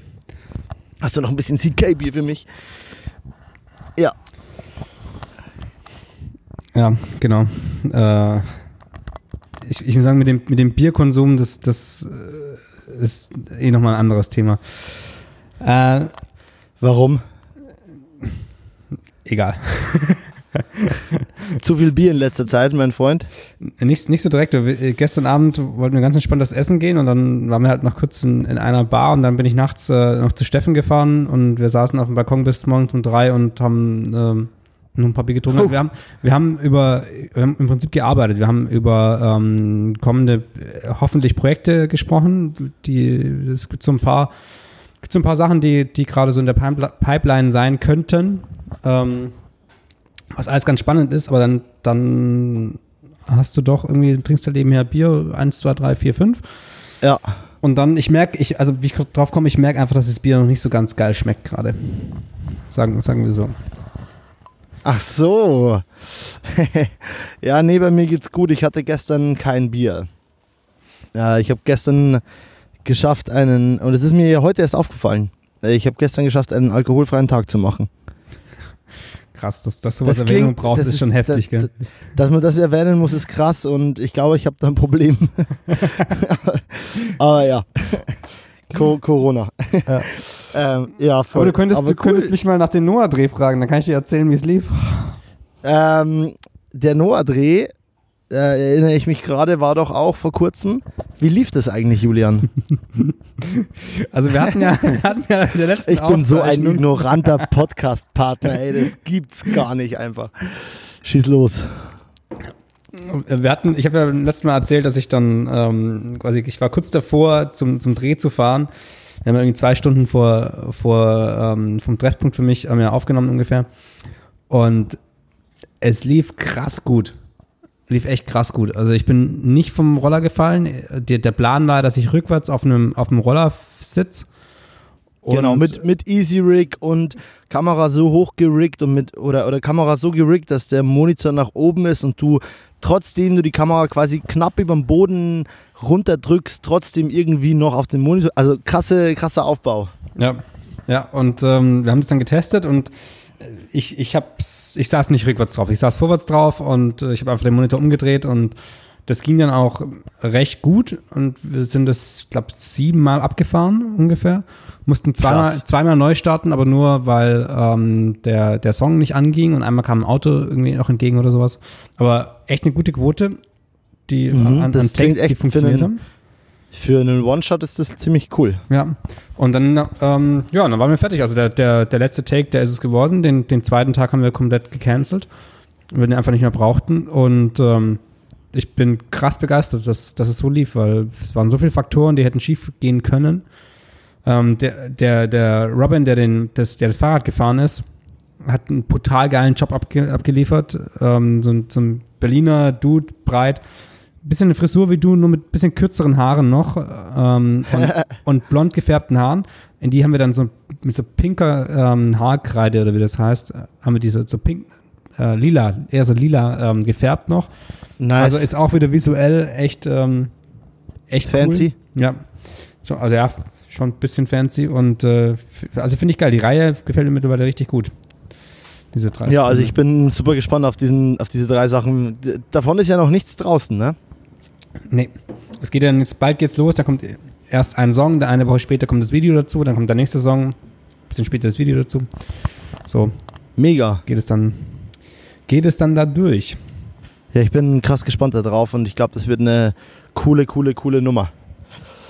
Hast du noch ein bisschen CK-Bier für mich? Ja. Ja, genau. Äh, ich, ich muss sagen, mit dem, mit dem Bierkonsum, das, das äh, ist eh nochmal ein anderes Thema. Äh, Warum? egal. [LAUGHS] Zu viel Bier in letzter Zeit, mein Freund. Nicht, nicht so direkt. Wir- äh, Gestern Abend wollten wir ganz entspannt das Essen gehen und dann waren wir halt noch kurz in, in einer Bar und dann bin ich nachts äh, noch zu Steffen gefahren und wir saßen auf dem Balkon bis morgens um drei und haben ähm, noch ein paar Bier getrunken. Also wir haben, wir haben über, wir haben im Prinzip gearbeitet. Wir haben über ähm, kommende äh, hoffentlich Projekte gesprochen. Die, es gibt so ein paar, gibt so ein paar Sachen, die, die gerade so in der Pipel- Pipeline sein könnten. Ähm, was alles ganz spannend ist, aber dann, dann hast du doch irgendwie, trinkst halt nebenher Bier, 1, 2, 3, 4, 5. Ja. Und dann, ich merke, ich, also wie ich drauf komme, ich merke einfach, dass das Bier noch nicht so ganz geil schmeckt gerade. Sagen, sagen wir so. Ach so. [LAUGHS] ja, nee, bei mir geht's gut. Ich hatte gestern kein Bier. Ja, ich habe gestern geschafft, einen, und es ist mir ja heute erst aufgefallen, äh, ich habe gestern geschafft, einen alkoholfreien Tag zu machen. Krass, dass das sowas Das Erwähnung klingt- braucht, das ist ist- schon heftig, das- gell? Dass man das erwähnen muss, ist krass und ich glaube, ich habe da ein Problem. [LAUGHS] Aber ja. Co Corona. Ja. [LAUGHS] ähm, ja, voll. Aber du könntest, Aber du cool. könntest mich mal nach dem Noah-Dreh fragen, dann kann ich dir erzählen, wie es lief. Ähm, der Noah-Dreh, äh, erinnere ich mich gerade, war doch auch vor kurzem. Wie lief das eigentlich, Julian? [LAUGHS] Also wir hatten ja, wir hatten ja in der letzten Ich bin so ein ignoranter Podcast-Partner, ey, das gibt's gar nicht einfach. Schieß los. Wir hatten, ich habe ja letztes Mal erzählt, dass ich dann ähm, quasi, ich war kurz davor, zum, zum Dreh zu fahren. Wir haben irgendwie zwei Stunden vor, vor ähm, vom Treffpunkt für mich haben wir aufgenommen ungefähr. Und es lief krass gut. Lief echt krass gut. Also ich bin nicht vom Roller gefallen. Der, der Plan war, dass ich rückwärts auf einem, auf einem Roller sitze genau, mit, mit Easy Rig und Kamera so hoch geriggt und mit oder, oder Kamera so geriggt, dass der Monitor nach oben ist und du trotzdem du die Kamera quasi knapp über dem Boden runterdrückst, trotzdem irgendwie noch auf den Monitor. Also krasse, krasser Aufbau. Ja, ja, und ähm, wir haben das dann getestet und ich, ich, hab's, ich saß nicht rückwärts drauf, ich saß vorwärts drauf und äh, ich habe einfach den Monitor umgedreht und das ging dann auch recht gut und wir sind das, glaube siebenmal abgefahren ungefähr. Mussten zweimal, zweimal neu starten, aber nur, weil ähm, der, der Song nicht anging und einmal kam ein Auto irgendwie noch entgegen oder sowas. Aber echt eine gute Quote, die Mhm, an, an Text, die funktioniert haben. Für einen One-Shot ist das ziemlich cool. Ja. Und dann, ähm, ja, dann waren wir fertig. Also der, der, der letzte Take, der ist es geworden. Den, den zweiten Tag haben wir komplett gecancelt, weil wir den einfach nicht mehr brauchten. Und ähm, ich bin krass begeistert, dass, dass es so lief, weil es waren so viele Faktoren, die hätten schief gehen können. Ähm, der, der, der Robin, der, den, das, der das Fahrrad gefahren ist, hat einen brutal geilen Job abge, abgeliefert. Ähm, so, so ein Berliner Dude, breit. Bisschen eine Frisur wie du, nur mit bisschen kürzeren Haaren noch ähm, und, [LAUGHS] und blond gefärbten Haaren. In die haben wir dann so mit so pinker ähm, Haarkreide oder wie das heißt, äh, haben wir diese so pink, äh, lila, eher so lila ähm, gefärbt noch. Nice. Also ist auch wieder visuell echt, ähm, echt Fancy. Cool. Ja. Also ja, schon ein bisschen fancy und äh, also finde ich geil. Die Reihe gefällt mir mittlerweile richtig gut. Diese drei. ja, also ich bin super gespannt auf, diesen, auf diese drei Sachen. Davon ist ja noch nichts draußen, ne? Nee. Es geht dann jetzt, bald geht's los, da kommt erst ein Song, dann eine Woche später kommt das Video dazu, dann kommt der nächste Song, bisschen später das Video dazu. So Mega. geht es dann, geht es dann da durch. Ja, ich bin krass gespannt darauf und ich glaube, das wird eine coole, coole, coole Nummer.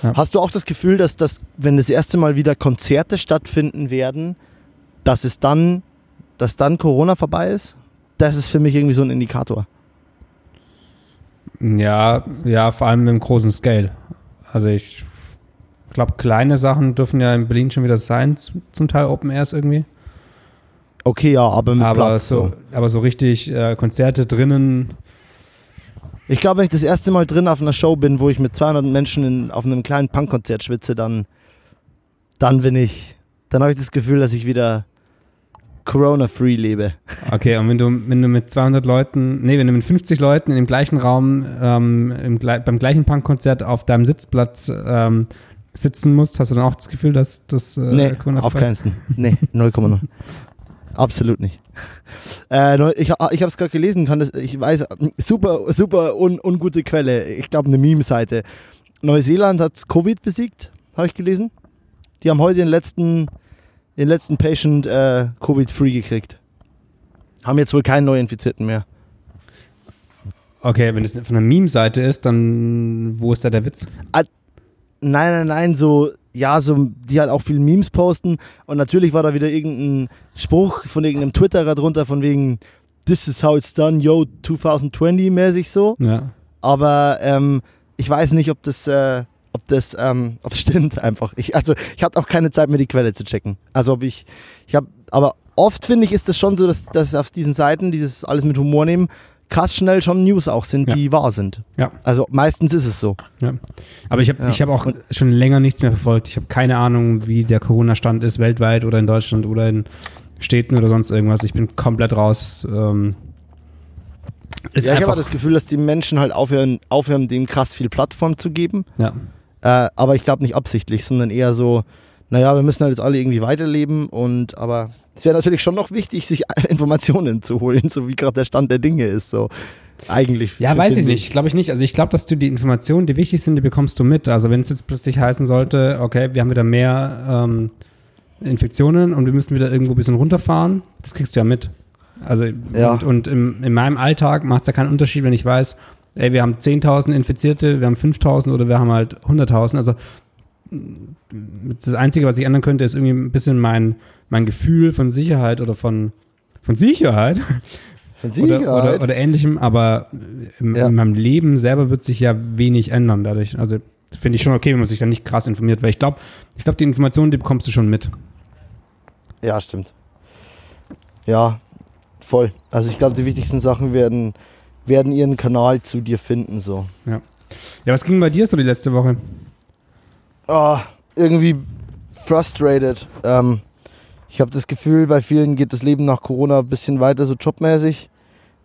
Ja. Hast du auch das Gefühl, dass das, wenn das erste Mal wieder Konzerte stattfinden werden, dass es dann, dass dann Corona vorbei ist? Das ist für mich irgendwie so ein Indikator. Ja, ja, vor allem im großen Scale. Also ich glaube, kleine Sachen dürfen ja in Berlin schon wieder sein, zum Teil Open Airs irgendwie. Okay, ja, aber mit Aber Platz, so, aber so richtig äh, Konzerte drinnen, Ich glaube, wenn ich das erste Mal drin auf einer Show bin, wo ich mit 200 Menschen in, auf einem kleinen Punkkonzert schwitze, dann, dann bin ich, dann habe ich das Gefühl, dass ich wieder Corona-free lebe. Okay, und wenn du, wenn du mit 200 Leuten, nee, wenn du mit 50 Leuten in dem gleichen Raum ähm, im, beim gleichen Punkkonzert auf deinem Sitzplatz ähm, sitzen musst, hast du dann auch das Gefühl, dass das äh, nee, auf keinen. Nee, 0,0. Absolut nicht. Äh, ich ich habe es gerade gelesen, kann das, ich weiß, super, super un, ungute Quelle. Ich glaube, eine Meme-Seite. Neuseeland hat Covid besiegt, habe ich gelesen. Die haben heute den letzten, den letzten Patient äh, Covid-free gekriegt. Haben jetzt wohl keinen Neuinfizierten mehr. Okay, wenn das von einer Meme-Seite ist, dann wo ist da der Witz? Nein, nein, nein, so, ja, so, die halt auch viel Memes posten. Und natürlich war da wieder irgendein Spruch von irgendeinem Twitterer drunter, von wegen, this is how it's done, yo, 2020 mäßig so. Ja. Aber ähm, ich weiß nicht, ob das, äh, ob das, ähm, ob [LAUGHS] stimmt einfach. Ich, also, ich hatte auch keine Zeit, mir die Quelle zu checken. Also, ob ich, ich habe, aber oft finde ich, ist das schon so, dass, dass auf diesen Seiten, dieses alles mit Humor nehmen, krass schnell schon News auch sind, Ja. die wahr sind. Ja. Also, meistens ist es so. Aber ich habe Ja. ich hab auch schon länger nichts mehr verfolgt. Ich habe keine Ahnung, wie der Corona-Stand ist, weltweit oder in Deutschland oder in Städten oder sonst irgendwas. Ich bin komplett raus. Ähm, ja, ich habe das Gefühl, dass die Menschen halt aufhören, aufhören, dem krass viel Plattform zu geben. ja. Äh, aber ich glaube nicht absichtlich, sondern eher so, naja, wir müssen halt jetzt alle irgendwie weiterleben und aber es wäre natürlich schon noch wichtig, sich [LAUGHS] Informationen zu holen, so wie gerade der Stand der Dinge ist. So eigentlich. Ja, weiß ich nicht. Glaube ich nicht. Also ich glaube, dass du die Informationen, die wichtig sind, die bekommst du mit. Also wenn es jetzt plötzlich heißen sollte, okay, wir haben wieder mehr ähm, Infektionen und wir müssen wieder irgendwo ein bisschen runterfahren, das kriegst du ja mit. Also Ja. und, und im, in meinem Alltag macht es ja keinen Unterschied, wenn ich weiß, ey, wir haben 10.000 Infizierte, wir haben 5.000 oder wir haben halt 100.000. Also das Einzige, was ich ändern könnte, ist irgendwie ein bisschen mein, mein Gefühl von Sicherheit oder von, von Sicherheit Von oder, Sicherheit. oder, oder ähnlichem, aber im, Ja. in meinem Leben selber wird sich ja wenig ändern dadurch. Also finde ich schon okay, wenn man sich dann nicht krass informiert, weil ich glaube, ich glaube, die Informationen, die bekommst du schon mit. Ja, stimmt. Ja, voll. Also ich glaube, die wichtigsten Sachen werden, werden ihren Kanal zu dir finden. So. Ja, was ging bei dir so die letzte Woche? Ah, irgendwie frustrated. Ähm, ich habe das Gefühl, bei vielen geht das Leben nach Corona ein bisschen weiter so jobmäßig.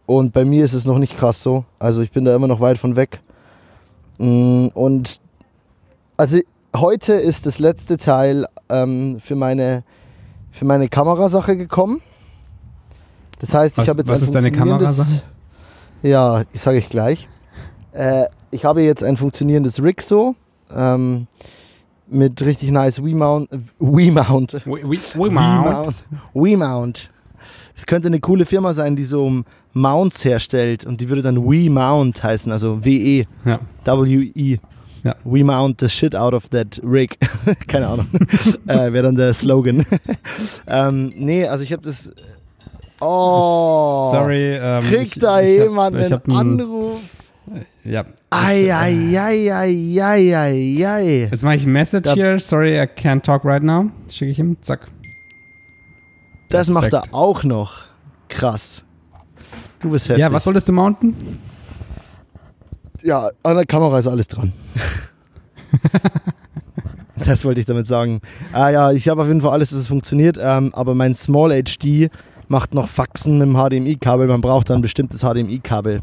Und bei mir ist es noch nicht krass so. Also ich bin da immer noch weit von weg. Mm, Und also heute ist das letzte Teil ähm, für meine, für meine Kamerasache gekommen. Das heißt, Was- ich habe jetzt was ein ist deine Kamerasache? Ja, ich sage ich gleich. Äh, ich habe jetzt ein funktionierendes Rig so ähm, mit richtig nice Wii-Mount. Wii-Mount. Wii-Mount. Wii-Mount. Es könnte eine coole Firma sein, die so Mounts herstellt und die würde dann Wii-Mount heißen, also W-E. Ja. W-E. Ja. We mount the shit out of that rig. [LAUGHS] Keine Ahnung. [LAUGHS] äh, Wäre dann der Slogan. [LAUGHS] ähm, nee, also ich habe das. Oh. Sorry. Ähm, Kriegt ich- da ich jemand hab einen einen- Anruf? Ja. Ei, ei, ei, ei, ei, ei, ei. Jetzt mache ich ein Message Da- hier. Sorry, I can't talk right now. Schicke ich ihm. Zack. Das macht er Perfekt. auch noch. Krass. Du bist heftig. Ja, was wolltest du mounten? Ja, an der Kamera ist alles dran. [LAUGHS] das wollte ich damit sagen. Ah ja, ich habe auf jeden Fall alles, dass es funktioniert, ähm, aber mein Small HD macht noch Faxen mit dem HDMI-Kabel. Man braucht dann ein bestimmtes HDMI-Kabel.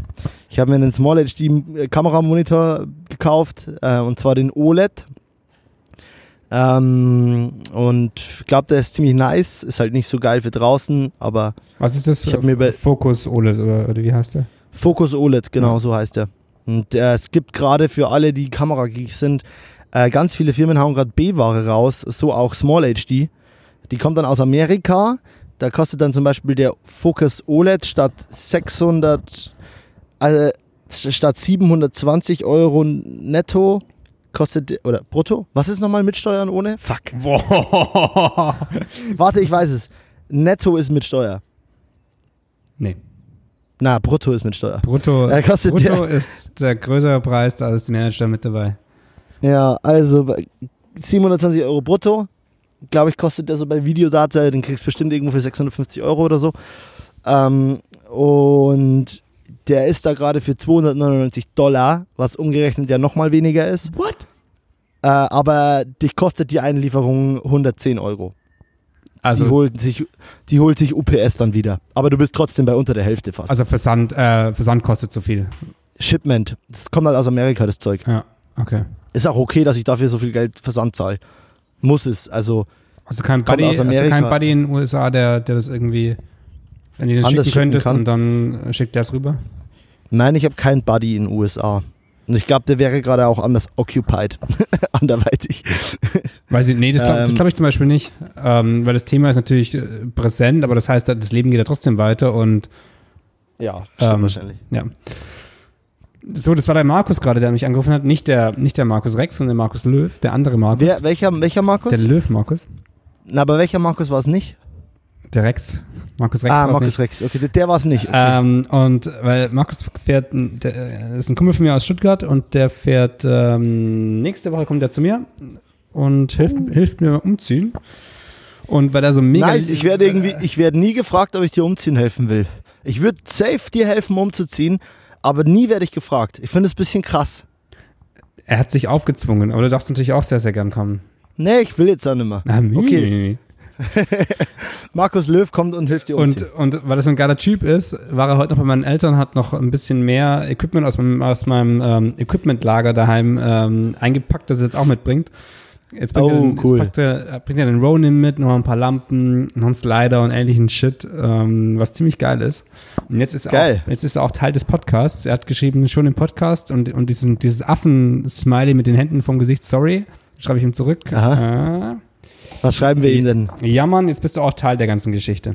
Ich habe mir einen Small HD-Kameramonitor gekauft, äh, und zwar den OLED. Ähm, und ich glaube, der ist ziemlich nice. Ist halt nicht so geil für draußen, aber Was ist das? Ich mir über- Focus OLED oder, oder wie heißt der? Focus OLED, genau Ja. so heißt er. Und äh, es gibt gerade für alle, die Kamerageeks sind, äh, ganz viele Firmen hauen gerade B-Ware raus, so auch Small HD. Die kommt dann aus Amerika. Da kostet dann zum Beispiel der Focus OLED statt 600, äh, statt 720 Euro netto kostet, der- oder brutto? Was ist nochmal mit Steuern ohne? Fuck. [LAUGHS] Boah. Warte, ich weiß es. Netto ist mit Steuer. Nee. Na, brutto ist mit Steuer. Brutto, Ja, [LAUGHS] kostet Brutto ist der größere Preis, da ist die Manager mit dabei. Ja, also bei 720 Euro brutto, glaube ich, kostet der so bei Videodata, den kriegst du bestimmt irgendwo für 650 Euro oder so. Ähm, und der ist da gerade für 299 Dollar, was umgerechnet ja nochmal weniger ist. What? Äh, aber dich kostet die Einlieferung 110 Euro. die, Also, holt sich, die holt sich UPS dann wieder. Aber du bist trotzdem bei unter der Hälfte fast. also Versand, äh, Versand kostet zu viel. Shipment, das kommt halt aus Amerika, das Zeug. Ja, okay. Ist auch okay, dass ich dafür so viel Geld Versand zahle. Muss es, also Also kein Buddy, aus also kein Amerika. Buddy in den USA, der, der das irgendwie, wenn du das schicken schicken könntest kann. und dann schickt der es rüber. Nein, ich habe keinen Buddy in den USA. Und ich glaube, der wäre gerade auch anders occupied. [LAUGHS] Anderweitig. Weiß ich, nee, das glaube Ähm. glaub ich zum Beispiel nicht. Ähm, weil das Thema ist natürlich äh, präsent, aber das heißt, das Leben geht ja trotzdem weiter und Ja, Ähm, wahrscheinlich. ja. So, das war der Markus gerade, der mich angerufen hat. Nicht der, nicht der Markus Rex, sondern der Markus Löw, der andere Markus. Wer, welcher, welcher Markus? der Löw Markus. Na, aber welcher Markus war es nicht? Der Rex. Markus Rex ah, Markus nicht. Rex. Okay, der, der war es nicht. Okay. Ähm, und weil Markus fährt, der ist ein Kumpel von mir aus Stuttgart und der fährt, ähm, nächste Woche kommt er zu mir und hilft, hilft mir umziehen. Und weil er so mega. nice, ich werde irgendwie, ich werde nie gefragt, ob ich dir umziehen helfen will. Ich würde safe dir helfen, umzuziehen, aber nie werde ich gefragt. Ich finde es ein bisschen krass. Er hat sich aufgezwungen, aber du darfst natürlich auch sehr, sehr gern kommen. Nee, ich will jetzt auch nicht mehr. Na, Okay. [LAUGHS] Markus Löw kommt und hilft dir umziehen. Und, und weil er so ein geiler Typ ist, war er heute noch bei meinen Eltern, hat noch ein bisschen mehr Equipment aus meinem, aus meinem ähm, Equipmentlager daheim ähm, eingepackt, das er jetzt auch mitbringt. Jetzt bringt, Oh, er, den, cool. jetzt er, bringt er den Ronin mit, noch ein paar Lampen, noch einen Slider und ähnlichen Shit, ähm, was ziemlich geil ist. Und jetzt ist, er Geil. Auch, jetzt ist er auch Teil des Podcasts. Er hat geschrieben, schon im Podcast und, und diesen, dieses Affen-Smiley mit den Händen vom Gesicht, sorry, schreibe ich ihm zurück. Aha. Was schreiben wir ihm denn? Äh, ja, Mann, jetzt bist du auch Teil der ganzen Geschichte.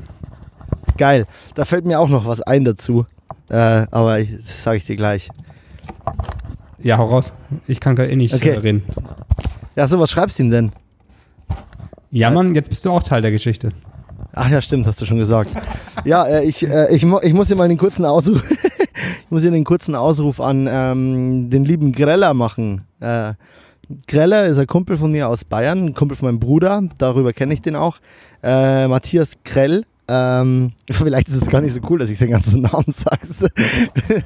Geil. Da fällt mir auch noch was ein dazu. Äh, aber ich, das sage ich dir gleich. Ja, hau raus. Ich kann da eh nicht Okay. äh, reden. Ja, so, was schreibst du ihm denn? Ja, Mann, jetzt bist du auch Teil der Geschichte. Ach ja, stimmt, hast du schon gesagt. Ja, äh, ich, äh, ich, ich muss hier mal den kurzen Ausruf, [LAUGHS] ich muss hier den kurzen Ausruf an ähm, den lieben Greller machen. Äh, Greller ist ein Kumpel von mir aus Bayern, ein Kumpel von meinem Bruder, darüber kenne ich den auch. Äh, Matthias Krell. Ähm, [LAUGHS] vielleicht ist es gar nicht so cool, dass ich seinen ganzen [LAUGHS] Namen sage. [LAUGHS]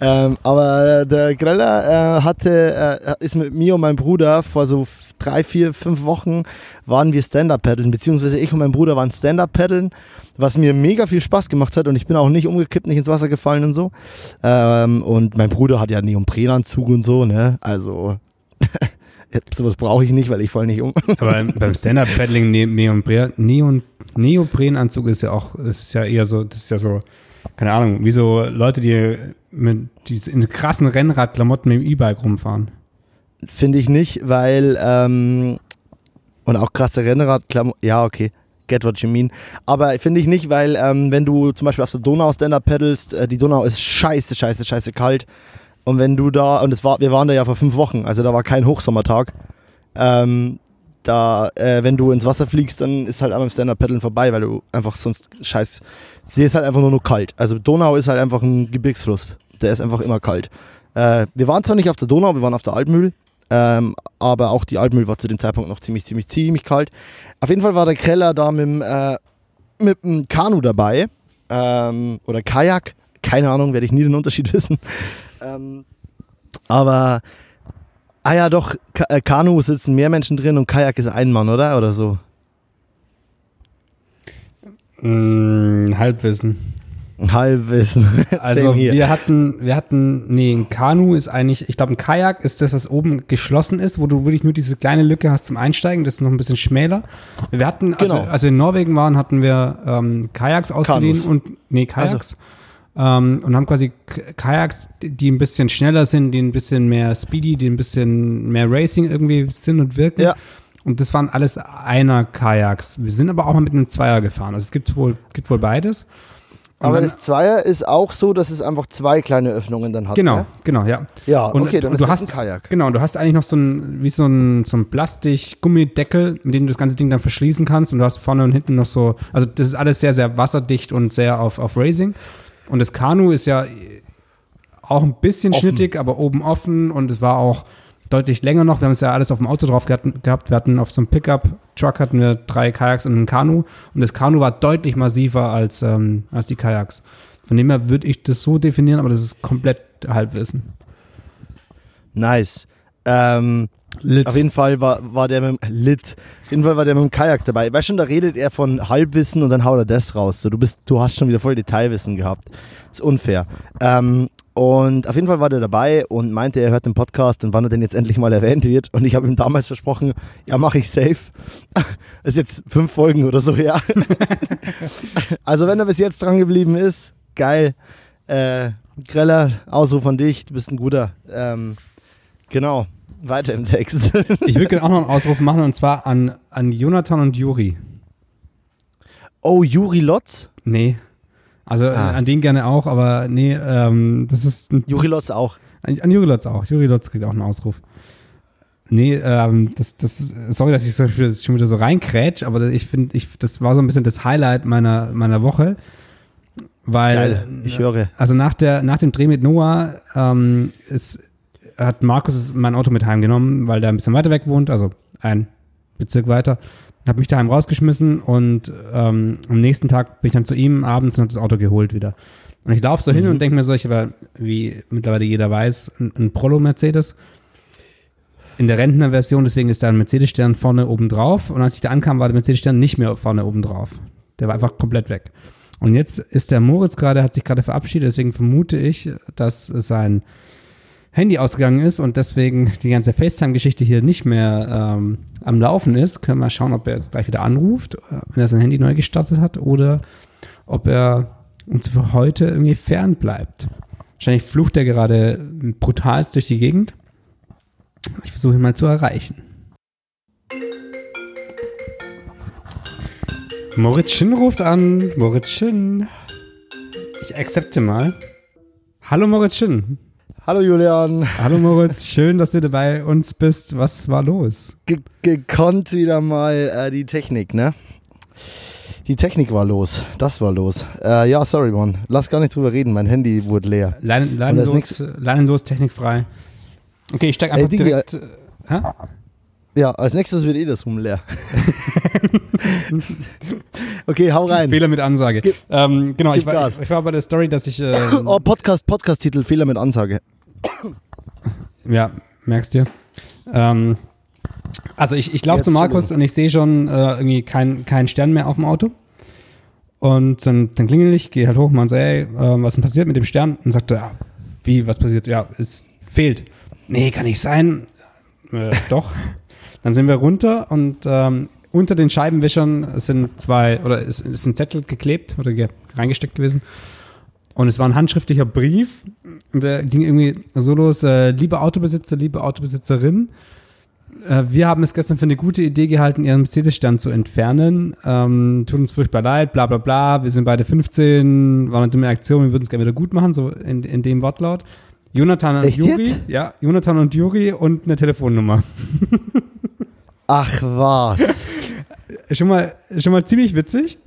ähm, aber der Greller äh, hatte, äh, ist mit mir und meinem Bruder vor so drei, vier, fünf Wochen waren wir Stand-Up-Paddeln, beziehungsweise ich und mein Bruder waren Stand-Up-Paddeln, was mir mega viel Spaß gemacht hat und ich bin auch nicht umgekippt, nicht ins Wasser gefallen und so. Ähm, und mein Bruder hat ja Neoprenanzug und so, ne? Also sowas brauche ich nicht, weil ich fall nicht um. [LAUGHS] Aber beim Stand-Up-Paddling ne Neopren, Neon, Neoprenanzug ist ja auch, ist ja eher so, das ist ja so, keine Ahnung, wie so Leute, die mit die in krassen Rennradklamotten mit dem E-Bike rumfahren. Finde ich nicht, weil ähm, und auch krasse Rennradklamotten, ja okay, get what you mean. Aber finde ich nicht, weil ähm, wenn du zum Beispiel auf der Donau Stand-Up paddelst, äh, die Donau ist scheiße, scheiße, scheiße kalt. Und wenn du da, und es war, wir waren da ja vor fünf Wochen, also da war kein Hochsommertag, ähm, da, äh, wenn du ins Wasser fliegst, dann ist halt einmal Stand-Up-Paddeln vorbei, weil du einfach sonst scheiß, sie ist halt einfach nur noch kalt. Also Donau ist halt einfach ein Gebirgsfluss, der ist einfach immer kalt. Äh, wir waren zwar nicht auf der Donau, wir waren auf der Altmühl, ähm, aber auch die Altmühl war zu dem Zeitpunkt noch ziemlich, ziemlich, ziemlich kalt. Auf jeden Fall war der Keller da mit dem, äh, mit dem Kanu dabei. Ähm, oder Kajak. Keine Ahnung, werde ich nie den Unterschied [LAUGHS] wissen. Ähm, aber, ah ja, doch, Ka äh, Kanu sitzen mehr Menschen drin und Kajak ist ein Mann, oder? Oder so. Mm, Halbwissen. Halbwissen. [LAUGHS] Also wir hatten, wir hatten, nee, ein Kanu ist eigentlich, ich glaube, ein Kajak ist das, was oben geschlossen ist, wo du wirklich nur diese kleine Lücke hast zum Einsteigen. Das ist noch ein bisschen schmäler. Wir hatten, genau. als, wir, als wir in Norwegen waren, hatten wir ähm, Kajaks ausgeliehen Kanus. und nee, Kajaks. Also. Ähm, und haben quasi Kajaks, die ein bisschen schneller sind, die ein bisschen mehr Speedy, die ein bisschen mehr Racing irgendwie sind und wirken. Ja. Und das waren alles einer Kajaks. Wir sind aber auch mal mit einem Zweier gefahren. Also es gibt wohl, gibt wohl beides. Aber das Zweier ist auch so, dass es einfach zwei kleine Öffnungen dann hat. Genau, ne? genau, ja. Ja, und, okay, dann und ist du hast, ein Kajak. Genau, du hast eigentlich noch so ein, wie so ein, so ein Plastik-Gummideckel, mit dem du das ganze Ding dann verschließen kannst und du hast vorne und hinten noch so, also das ist alles sehr, sehr wasserdicht und sehr auf, auf Racing. Und das Kanu ist ja auch ein bisschen offen. schnittig, aber oben offen und es war auch deutlich länger noch. Wir haben es ja alles auf dem Auto drauf gehabt. Wir hatten auf so einem Pickup-Truck hatten wir drei Kajaks und ein Kanu. Und das Kanu war deutlich massiver als, ähm, als die Kajaks. Von dem her würde ich das so definieren, aber das ist komplett Halbwissen. Nice. Ähm, Lit. Auf jeden Fall war, war der mit dem Lit. Auf jeden Fall war der mit dem Kajak dabei. Weißt schon, da redet er von Halbwissen und dann haut er das raus. So, du bist, du hast schon wieder voll Detailwissen gehabt. Ist unfair. Ähm, und auf jeden Fall war der dabei und meinte, er hört den Podcast und wann er denn jetzt endlich mal erwähnt wird. Und ich habe ihm damals versprochen, ja, mache ich safe. [LAUGHS] Ist jetzt fünf Folgen oder so, ja. [LAUGHS] also wenn er bis jetzt dran geblieben ist, geil. Äh, Greller, Ausruf von dich, du bist ein guter. Ähm, genau, weiter im Text. [LAUGHS] ich würde gerne auch noch einen Ausruf machen und zwar an, an Jonathan und Juri. Oh, Juri Lotz? Nee. Also äh, ah. an den gerne auch, aber nee, ähm, das ist. Juri Lotz auch. An, an Juri Lotz auch. Juri Lotz kriegt auch einen Ausruf. Nee, ähm, das, das, sorry, dass ich so, schon wieder so reinkrätsch, aber ich finde, ich, das war so ein bisschen das Highlight meiner, meiner Woche. Weil, Geil, ich höre. Also nach, der, nach dem Dreh mit Noah ähm, ist, hat Markus mein Auto mit heimgenommen, weil der ein bisschen weiter weg wohnt, also ein Bezirk weiter habe mich daheim rausgeschmissen und ähm, am nächsten Tag bin ich dann zu ihm abends und habe das Auto geholt wieder. Und ich laufe so mhm. hin und denke mir so, ich habe, wie mittlerweile jeder weiß, ein, ein Prolo-Mercedes. In der Rentner-Version, deswegen ist da ein Mercedes-Stern vorne oben drauf. Und als ich da ankam, war der Mercedes-Stern nicht mehr vorne oben drauf. Der war einfach komplett weg. Und jetzt ist der Moritz gerade, hat sich gerade verabschiedet, deswegen vermute ich, dass sein Handy ausgegangen ist und deswegen die ganze FaceTime-Geschichte hier nicht mehr ähm, am Laufen ist, können wir schauen, ob er jetzt gleich wieder anruft, äh, wenn er sein Handy neu gestartet hat oder ob er uns für heute irgendwie fern bleibt. Wahrscheinlich flucht er gerade brutalst durch die Gegend. Ich versuche ihn mal zu erreichen. Moritz Schinn ruft an. Moritz Schinn. Ich akzepte mal. Hallo Moritz Schinn. Hallo Julian. Hallo Moritz, schön, dass du bei uns bist. Was war los? Ge gekonnt wieder mal äh, die Technik, ne? Die Technik war los. Das war los. Äh, ja, sorry, Mann. Lass gar nicht drüber reden. Mein Handy wurde leer. Leinen, leinenlos, leinenlos, technikfrei. Okay, ich steig einfach Ey, Digi, direkt. Äh, ja, als nächstes wird eh das Rum leer. [LAUGHS] Okay, hau rein. Fehler mit Ansage. Gib- ähm, genau, ich war, ich, ich war bei der Story, dass ich. Äh, Oh, Podcast, Podcast-Titel, Fehler mit Ansage. [COUGHS] Ja, merkst du. Ähm, also ich, ich laufe zu Markus und ich sehe schon äh, irgendwie keinen keinen Stern mehr auf dem Auto. Und dann, dann klingel ich, gehe halt hoch und so, ey, äh, was ist denn passiert mit dem Stern? Und sagte, ja, wie, was passiert? Ja, es fehlt. Nee, kann nicht sein. Äh, [LAUGHS] doch. Dann sind wir runter und ähm, unter den Scheibenwischern sind zwei, oder ist, ist ein Zettel geklebt oder ge reingesteckt gewesen. Und es war ein handschriftlicher Brief. Und der ging irgendwie so los, äh, liebe Autobesitzer, liebe Autobesitzerin, äh, wir haben es gestern für eine gute Idee gehalten, Ihren Mercedes-Stern zu entfernen. Ähm, tut uns furchtbar leid, bla bla bla. Wir sind beide 15, war eine dumme Aktion, wir würden es gerne wieder gut machen, so in, in dem Wortlaut. Jonathan und Echt Juri, jetzt? ja, Jonathan und Juri und eine Telefonnummer. Ach was. [LAUGHS] Schon mal, schon mal ziemlich witzig.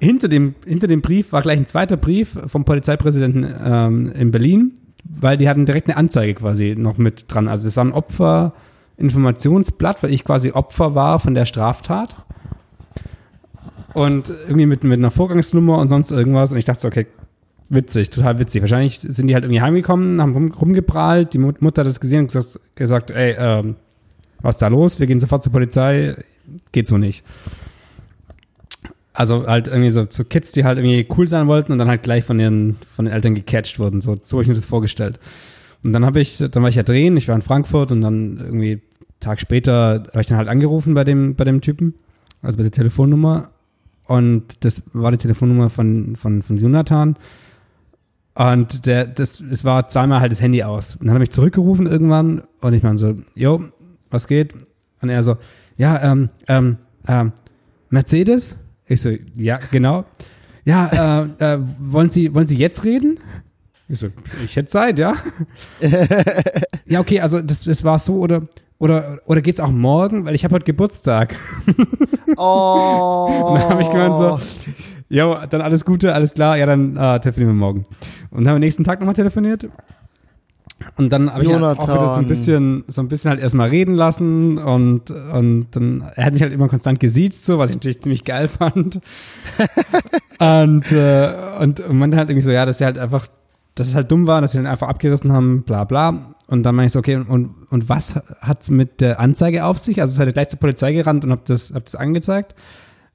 Hinter dem, hinter dem Brief war gleich ein zweiter Brief vom Polizeipräsidenten ähm, in Berlin, weil die hatten direkt eine Anzeige quasi noch mit dran. Also es war ein Opferinformationsblatt, weil ich quasi Opfer war von der Straftat. Und irgendwie mit, mit einer Vorgangsnummer und sonst irgendwas. Und ich dachte so, okay, witzig, total witzig. Wahrscheinlich sind die halt irgendwie heimgekommen, haben rum, rumgeprahlt. Die Mut- Mutter hat das gesehen und gesagt, gesagt ey, ähm, was ist da los? Wir gehen sofort zur Polizei. Geht so nicht. Also halt irgendwie so, so Kids, die halt irgendwie cool sein wollten und dann halt gleich von ihren von den Eltern gecatcht wurden. So, so habe ich mir das vorgestellt. Und dann habe ich, dann war ich ja drehen, ich war in Frankfurt und dann irgendwie einen Tag später habe ich dann halt angerufen bei dem, bei dem Typen, also bei der Telefonnummer. Und das war die Telefonnummer von, von, von Jonathan. Und der, das, es war zweimal halt das Handy aus. Und dann habe ich zurückgerufen irgendwann und ich meine so, jo, was geht? Und er so, ja, ähm, ähm, ähm, Mercedes? Ich so, ja, genau. Ja, äh, äh, wollen Sie, wollen Sie jetzt reden? Ich so, ich hätte Zeit, ja. [LAUGHS] ja, okay, also das, das war so oder oder oder geht's auch morgen, weil ich habe heute Geburtstag. Oh. [LAUGHS] Dann habe ich gemeint so, ja, dann alles Gute, alles klar, ja, dann äh, telefonieren wir morgen. Und dann haben wir nächsten Tag nochmal telefoniert. Und dann habe ich halt auch wieder so ein bisschen, so ein bisschen halt erstmal reden lassen und, und dann, er hat mich halt immer konstant gesiezt, so, was ich natürlich ziemlich geil [LAUGHS] fand. und, äh, und, man halt irgendwie so, ja, dass er halt einfach, dass es halt dumm war, dass sie dann einfach abgerissen haben, bla bla. Und dann meine ich so, okay, und, und was hat's mit der Anzeige auf sich? Also seid ihr gleich zur Polizei gerannt und habt das, habt das angezeigt?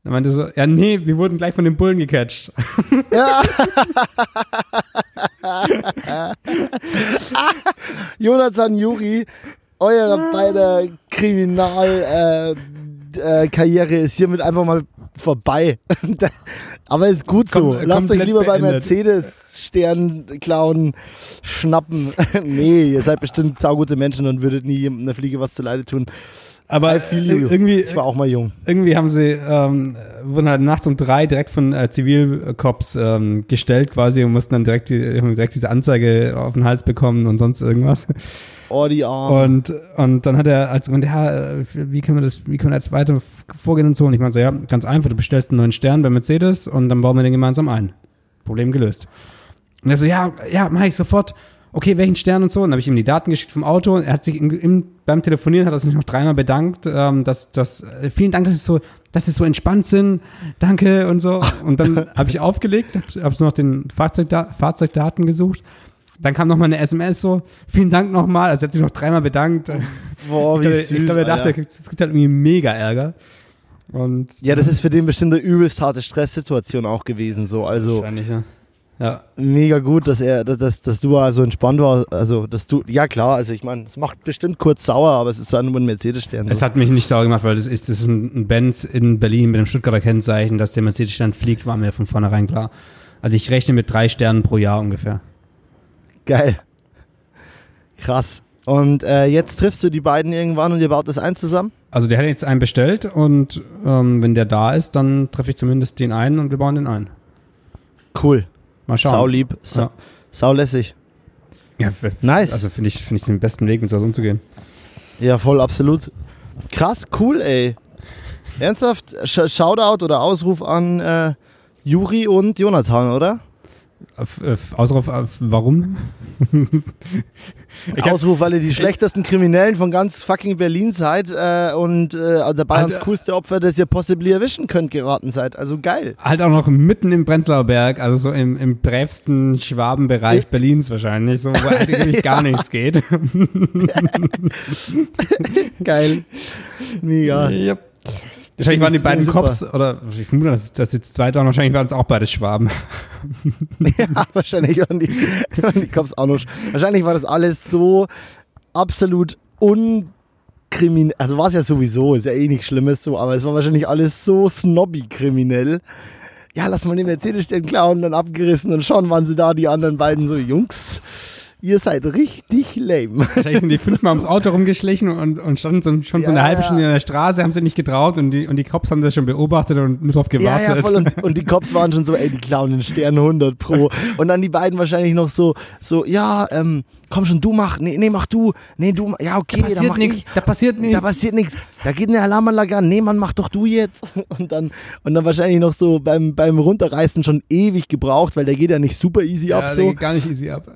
Dann meinte so, ja, nee, wir wurden gleich von den Bullen gecatcht. [LAUGHS] [LAUGHS] Jonathan Juri, eure beide Kriminalkarriere äh, äh, Karriere ist hiermit einfach mal vorbei. [LAUGHS] Aber ist gut so. Kom- Lasst euch lieber bei beendet. Mercedes-Stern-Klauen schnappen. [LAUGHS] nee, ihr seid bestimmt saugute Menschen und würdet nie einer Fliege was zuleide tun. Aber irgendwie, Ich war auch mal jung. irgendwie haben sie, ähm, wurden halt nachts um drei direkt von äh, Zivilcops ähm, gestellt quasi und mussten dann direkt, die, haben direkt diese Anzeige auf den Hals bekommen und sonst irgendwas. Oh, die Arme. Und, und dann hat er als gemeint, ja, wie können wir das, wie können wir jetzt weiter vorgehen und so. Und ich meinte so, ja, ganz einfach, du bestellst einen neuen Stern bei Mercedes und dann bauen wir den gemeinsam ein. Problem gelöst. Und er so, ja, ja, mach ich sofort. Okay, welchen Stern und so. Und dann habe ich ihm die Daten geschickt vom Auto. Er hat sich im, im, beim Telefonieren hat er sich noch dreimal bedankt, ähm, dass, dass äh, vielen Dank, dass sie so, dass sie so entspannt sind. Danke und so. Und dann [LAUGHS] habe ich aufgelegt, habe hab so noch den Fahrzeugda Fahrzeugdaten gesucht. Dann kam noch mal eine SMS so, vielen Dank nochmal. Also er hat sich noch dreimal bedankt. Boah, ich wie glaube, süß. ich glaube, er dachte, es gibt halt irgendwie mega Ärger. Und ja, das ist für den bestimmt eine übelst harte Stresssituation auch gewesen. So. Also wahrscheinlich, ja. Ja, mega gut, dass er, dass, dass, du also entspannt war. Also, dass du, ja klar, also ich meine, es macht bestimmt kurz sauer, aber es ist dann nur ein Mercedes-Stern. Es so. hat mich nicht sauer gemacht, weil das ist, das ist ein Benz in Berlin mit einem Stuttgarter Kennzeichen, dass der Mercedes-Stern fliegt, war mir von vornherein klar. Also ich rechne mit drei Sternen pro Jahr ungefähr. Geil. Krass. Und äh, jetzt triffst du die beiden irgendwann und ihr baut das ein zusammen? Also der hat jetzt einen bestellt und ähm, wenn der da ist, dann treffe ich zumindest den einen und wir bauen den ein. Cool. Mal schauen. Sau lieb. Sau, Ja. sau lässig. Ja, Nice. Also finde ich, finde ich den besten Weg, mit sowas umzugehen. Ja, voll, absolut. Krass, cool, ey. Ernsthaft, Sh Shoutout oder Ausruf an äh, Juri und Jonathan, oder? Auf, auf, Ausruf auf warum? [LAUGHS] ich Ausruf, weil ihr die schlechtesten Kriminellen von ganz fucking Berlin seid äh, und äh, dabei ans coolste Opfer, das ihr possibly erwischen könnt, geraten seid. Also geil. Halt auch noch mitten im Prenzlauer Berg, also so im, im brävsten Schwabenbereich ja. Berlins wahrscheinlich, so wo [LAUGHS] eigentlich gar nichts geht. [LAUGHS] geil. Mega. Yep. Wahrscheinlich waren die beiden Cops, oder ich vermute, dass das jetzt zwei waren, wahrscheinlich waren es auch beides Schwaben. [LAUGHS] ja, wahrscheinlich waren die, waren die Cops auch noch. Wahrscheinlich war das alles so absolut unkriminell. Also war es ja sowieso, ist ja eh nichts Schlimmes so, aber es war wahrscheinlich alles so snobby-kriminell. Ja, lass mal den Mercedes stehen klauen, dann abgerissen und schauen, waren sie da, die anderen beiden so, Jungs ihr seid richtig lame. Wahrscheinlich sind die [LAUGHS] fünfmal ums Auto rumgeschlichen und, und standen so, schon so eine halbe Stunde in der Straße, haben sie nicht getraut und die, und die Cops haben das schon beobachtet und nur drauf gewartet. Ja, ja, voll. Und, und, die [LAUGHS] Cops waren schon so, ey, die klauen den Stern 100 pro. Und dann die beiden wahrscheinlich noch so, so ja, ähm, komm schon, du mach, nee, nee, mach du, nee, du, ja, okay, da passiert nichts, da passiert nichts. Da passiert nichts, da geht eine Alarmanlage an, nee, Mann, mach doch du jetzt. [LAUGHS] Und dann, und dann wahrscheinlich noch so beim, beim Runterreißen schon ewig gebraucht, weil der geht ja nicht super easy ja, ab. so. gar nicht easy ab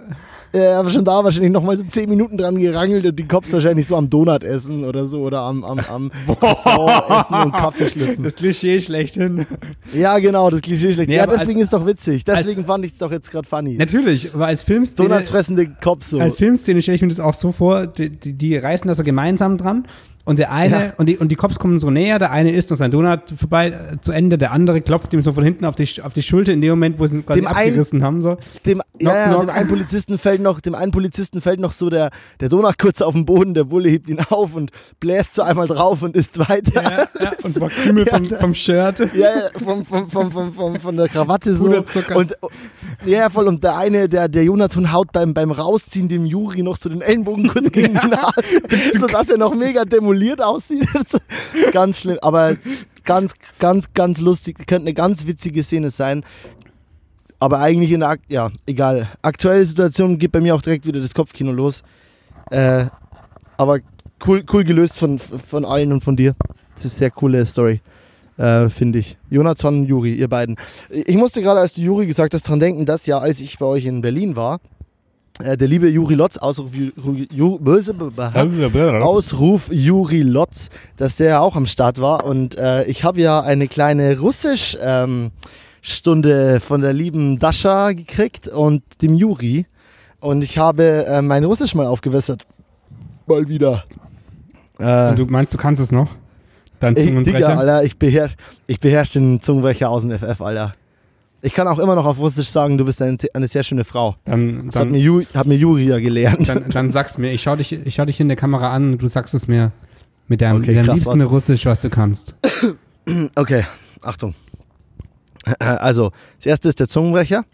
äh, aber schon da wahrscheinlich noch mal so zehn Minuten dran gerangelt und die Cops wahrscheinlich so am Donut essen oder so oder am, am, am [LAUGHS] essen und Kaffee schlürfen. Das Klischee schlechthin. Ja, genau, das Klischee schlechthin. Nee, ja, deswegen als, ist doch witzig. Deswegen fand ich es doch jetzt gerade funny. Natürlich, aber als Filmszene. Donuts fressende Cops so. Als Filmszene stelle ich mir das auch so vor, die, die, die reißen da so gemeinsam dran und der eine, ja. und, die, und die Cops kommen so näher, der eine isst noch sein Donut vorbei äh, zu Ende, der andere klopft ihm so von hinten auf die, auf die Schulter in dem Moment, wo sie ihn quasi dem abgerissen ein, haben. So. Dem, knock, ja, ja, dem einen Polizisten fällt noch, dem einen Polizisten fällt noch so der, der Donut kurz auf den Boden, der Bulle hebt ihn auf und bläst so einmal drauf und isst weiter. Ja, ja, [LAUGHS] und zwar Krümel vom, vom Shirt. Ja, ja vom, vom, vom, vom, vom, von der Krawatte so. Und, ja, voll. Und der eine, der, der Jonathan haut beim, beim Rausziehen dem Juri noch so den Ellenbogen kurz gegen die Nase, sodass er noch mega demoliert aussieht. [LAUGHS] ganz schlimm, aber ganz, ganz, ganz lustig. Könnte eine ganz witzige Szene sein. Aber eigentlich in der, Akt ja, egal. Aktuelle Situation geht bei mir auch direkt wieder das Kopfkino los. Äh, aber cool, cool gelöst von, von allen und von dir. Das ist eine sehr coole Story, äh, finde ich. Jonathan und Juri, ihr beiden. Ich musste gerade, als du Juri gesagt hast, dran denken, dass ja, als ich bei euch in Berlin war, äh, der liebe Juri Lotz, Ausruf, Ausruf Juri Lotz, dass der auch am Start war. Und äh, ich habe ja eine kleine Russisch-Stunde ähm, von der lieben Dasha gekriegt und dem Juri. Und ich habe äh, mein Russisch mal aufgewässert. Mal wieder. Äh, und du meinst, du kannst es noch? Dein Zungenbrecher? Ich, Digga, Alter, ich beherrsche ich beherrsch den Zungenbrecher aus dem FF, Alter. Ich kann auch immer noch auf Russisch sagen, du bist eine, eine sehr schöne Frau. Dann, das dann, hat, mir Ju, hat mir Juri ja gelernt. Dann, dann sag's mir. Ich schau, dich, ich schau dich in der Kamera an und du sagst es mir mit deinem, okay, mit deinem liebsten warte. Russisch, was du kannst. [COUGHS] Okay, Achtung. Also, das erste ist der Zungenbrecher.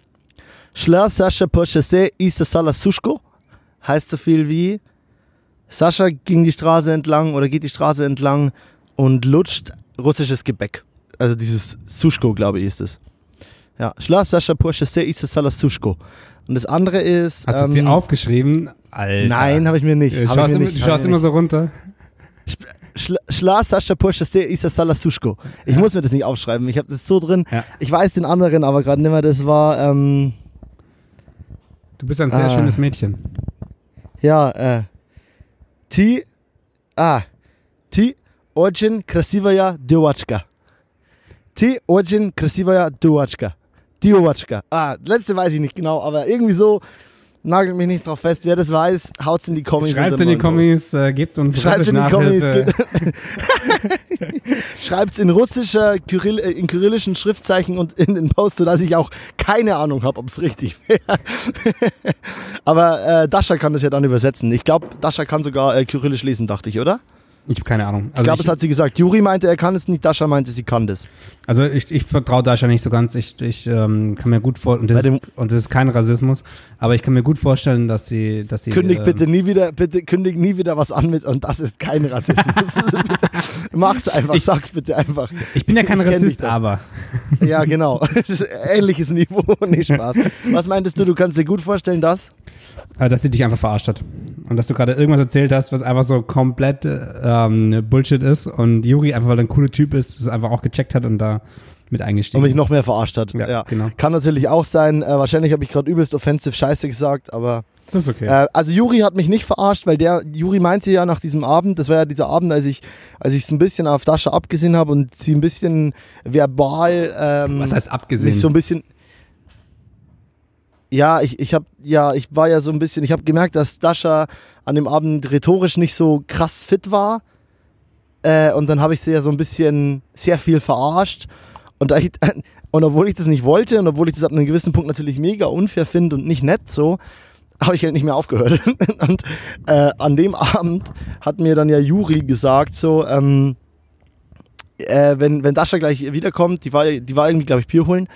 Schla Sascha po chassé isa sala sushko. Heißt so viel wie Sascha ging die Straße entlang oder geht die Straße entlang und lutscht russisches Gebäck. Also dieses Sushko, glaube ich, ist es. Ja, Schloss Sascha Porsche Se Isa Salasushko. Und das andere ist. Hast ähm, du es dir aufgeschrieben? Alter. Nein, habe ich mir nicht. Du schaust, immer, nicht, du schaust immer so runter. Schloss Sascha Porsche Se Isa Salasushko. Ich ja. muss mir das nicht aufschreiben. Ich habe das so drin. Ja. Ich weiß den anderen, aber gerade nicht mehr. Das war. Ähm, du bist ein sehr äh, schönes Mädchen. Ja, äh. Ti. Ah. Ti. Очень красивая девочка. Ти очень красивая девочка. Diovatschka. Ah, letzte weiß ich nicht genau, aber irgendwie so. Nagelt mich nicht drauf fest. Wer das weiß, haut's in die Kommis. Schreibt's in die Kommis, äh, gebt uns Schreibt's in die Kommis. [LAUGHS] Schreibt's in russischer, Kyrill, äh, in kyrillischen Schriftzeichen und in den Post, sodass ich auch keine Ahnung habe, ob es richtig [LAUGHS] wäre. Aber äh, Dasha kann das ja dann übersetzen. Ich glaube, Dasha kann sogar äh, kyrillisch lesen, dachte ich, oder? Ich habe keine Ahnung. Also ich glaube, es hat sie gesagt. Juri meinte, er kann es nicht, Dasha meinte, sie kann das. Also ich, ich vertraue Dasha nicht so ganz. Ich, ich ähm, kann mir gut vorstellen, und, das ist, und das ist kein Rassismus, aber ich kann mir gut vorstellen, dass sie. Dass sie kündig ähm, bitte nie wieder, bitte kündig nie wieder was an mit und das ist kein Rassismus. [LAUGHS] [LAUGHS] Mach's einfach, ich, sag's bitte einfach. Ich bin ja kein Rassist, aber. [LAUGHS] ja, genau. Ähnliches Niveau, nicht Spaß. Was meintest du, du kannst dir gut vorstellen, dass? Äh, dass sie dich einfach verarscht hat. Und dass du gerade irgendwas erzählt hast, was einfach so komplett ähm, Bullshit ist und Juri einfach, weil er ein cooler Typ ist, das einfach auch gecheckt hat und da mit eingestiegen Und mich ist. noch mehr verarscht hat. Ja, Ja, genau. Kann natürlich auch sein. Äh, wahrscheinlich habe ich gerade übelst offensive Scheiße gesagt, aber. Das ist okay. Äh, also Juri hat mich nicht verarscht, weil der Juri meinte ja nach diesem Abend, das war ja dieser Abend, als ich als ich es ein bisschen auf Dasha abgesehen habe und sie ein bisschen verbal ähm, Was heißt abgesehen? mich so ein bisschen ja, ich, ich habe ja, ich war ja so ein bisschen, ich habe gemerkt, dass Dasha an dem Abend rhetorisch nicht so krass fit war. Äh, und dann habe ich sie ja so ein bisschen sehr viel verarscht. Und, ich, [LAUGHS] und obwohl ich das nicht wollte und obwohl ich das ab einem gewissen Punkt natürlich mega unfair finde und nicht nett so, habe ich halt nicht mehr aufgehört. [LAUGHS] und äh, an dem Abend hat mir dann ja Juri gesagt, so, ähm, äh, wenn, wenn Dasha gleich wiederkommt, die war, die war irgendwie, glaube ich, Bier holen,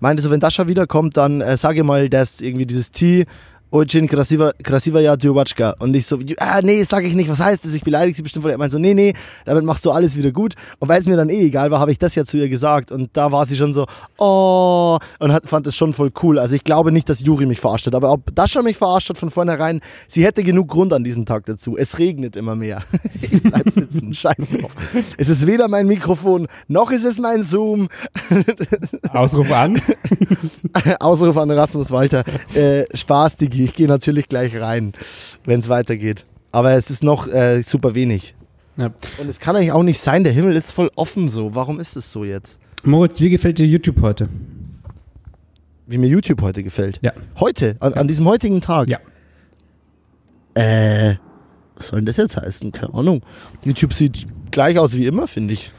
meinte so, wenn Dasha wiederkommt, dann äh, sage mal, dass irgendwie dieses Tee Ojin Krasiva, Krasiva Djurbatschka. Und ich so, ah, nee, sag ich nicht, was heißt das? Ich beleidige sie bestimmt voll. Er meinte so, nee, nee, damit machst du alles wieder gut. Und weil es mir dann eh egal war, habe ich das ja zu ihr gesagt. Und da war sie schon so, oh, und hat, fand es schon voll cool. Also ich glaube nicht, dass Juri mich verarscht hat. Aber ob Dasha mich verarscht hat von vornherein, sie hätte genug Grund an diesem Tag dazu. Es regnet immer mehr. [LAUGHS] ich bleib sitzen, [LAUGHS] scheiß drauf. Es ist weder mein Mikrofon, noch ist es mein Zoom. Ausruf an. [LAUGHS] Ausruf an Rasmus Walter. Äh, Spaß, Digi. Ich gehe natürlich gleich rein, wenn es weitergeht. Aber es ist noch äh, super wenig. Ja. Und es kann eigentlich auch nicht sein, der Himmel ist voll offen so. Warum ist es so jetzt? Moritz, wie gefällt dir YouTube heute? Wie mir YouTube heute gefällt. Ja. Heute, an, an diesem heutigen Tag. Ja. Äh, was soll denn das jetzt heißen? Keine Ahnung. YouTube sieht gleich aus wie immer, finde ich.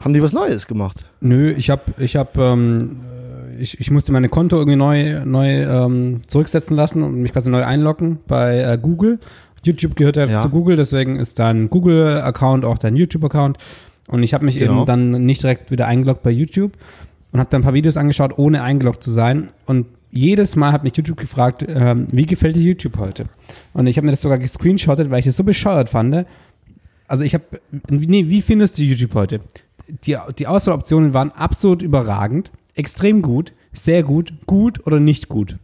Haben die was Neues gemacht? Nö, ich habe, ich habe, ähm, äh, ich, ich musste meine Konto irgendwie neu, neu ähm, zurücksetzen lassen und mich quasi neu einloggen bei äh, Google. YouTube gehört ja, Ja. zu Google, deswegen ist dein Google-Account auch dein YouTube-Account. Und ich habe mich Genau. eben dann nicht direkt wieder eingeloggt bei YouTube und habe dann ein paar Videos angeschaut, ohne eingeloggt zu sein. Und jedes Mal hat mich YouTube gefragt, ähm, wie gefällt dir YouTube heute? Und ich habe mir das sogar gescreenshottet, weil ich es so bescheuert fand. Also ich habe, nee, wie findest du YouTube heute? Die, die Auswahloptionen waren absolut überragend, extrem gut, sehr gut, gut oder nicht gut.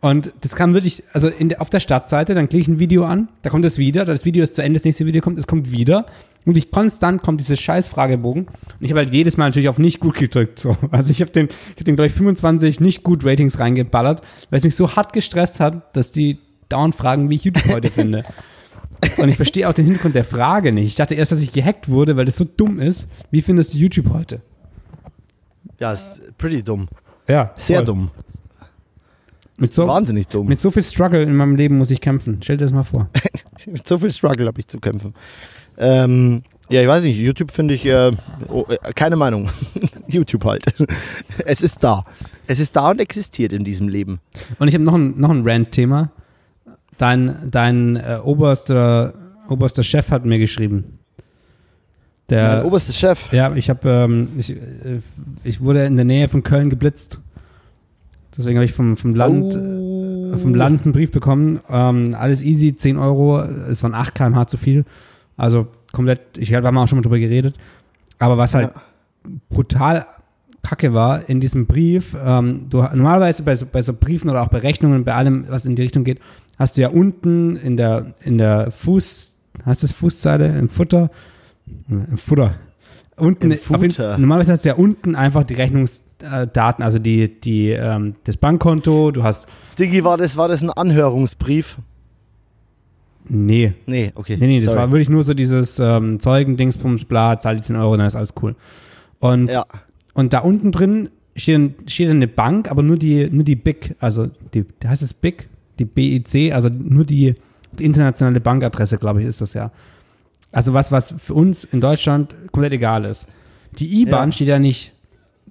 Und das kam wirklich, also in auf der Startseite, dann klicke ich ein Video an, da kommt es wieder, das Video ist zu Ende, das nächste Video kommt, es kommt wieder. Und ich konstant kommt dieses scheiß Fragebogen. Und ich habe halt jedes Mal natürlich auf nicht gut gedrückt. So. Also ich habe den, ich hab den glaube ich, 25 nicht gut Ratings reingeballert, weil es mich so hart gestresst hat, dass die dauernd fragen, wie ich YouTube heute [LAUGHS] finde. Und ich verstehe auch den Hintergrund der Frage nicht. Ich dachte erst, dass ich gehackt wurde, weil das so dumm ist. Wie findest du YouTube heute? Ja, ist pretty dumm. Ja, Sehr voll. dumm. Mit so, Wahnsinnig dumm. mit so viel Struggle in meinem Leben muss ich kämpfen. Stell dir das mal vor. [LAUGHS] Mit so viel Struggle habe ich zu kämpfen. Ähm, ja, ich weiß nicht, YouTube finde ich, äh, oh, äh, keine Meinung. [LAUGHS] YouTube halt. [LAUGHS] Es ist da. Es ist da und existiert in diesem Leben. Und ich habe noch ein, noch ein Rant-Thema. Dein, dein äh, oberster, oberster Chef hat mir geschrieben. Der, mein oberster Chef. ja, ich habe, ähm, ich, äh, ich wurde in der Nähe von Köln geblitzt. Deswegen habe ich vom, vom Land, Oh. vom Land einen Brief bekommen. Ähm, alles easy, 10 Euro. Es waren 8 km/h zu viel. Also komplett, ich habe auch schon mal drüber geredet. Aber was halt brutal kacke war in diesem Brief, ähm, du, normalerweise bei so, bei so Briefen oder auch bei Rechnungen, bei allem, was in die Richtung geht, hast du ja unten in der, in der Fuß, heißt das Fußzeile, im Futter, im Futter, unten, Im auf jeden- normalerweise hast du ja unten einfach die Rechnungsdaten, also die, die, ähm, das Bankkonto, du hast, Digi, war das, war das ein Anhörungsbrief? nee, Nee, okay. Nee, nee, das Sorry. war wirklich nur so dieses ähm, Zeugen, Dingsbums, bla, zahl die 10 Euro, dann ist alles cool. Und, Ja, und da unten drin steht, steht eine Bank, aber nur die, nur die BIC, also die, heißt es BIC? Die BIC, also nur die, die internationale Bankadresse, glaube ich, ist das ja. Also was, was für uns in Deutschland komplett egal ist. Die IBAN Ja. steht ja nicht,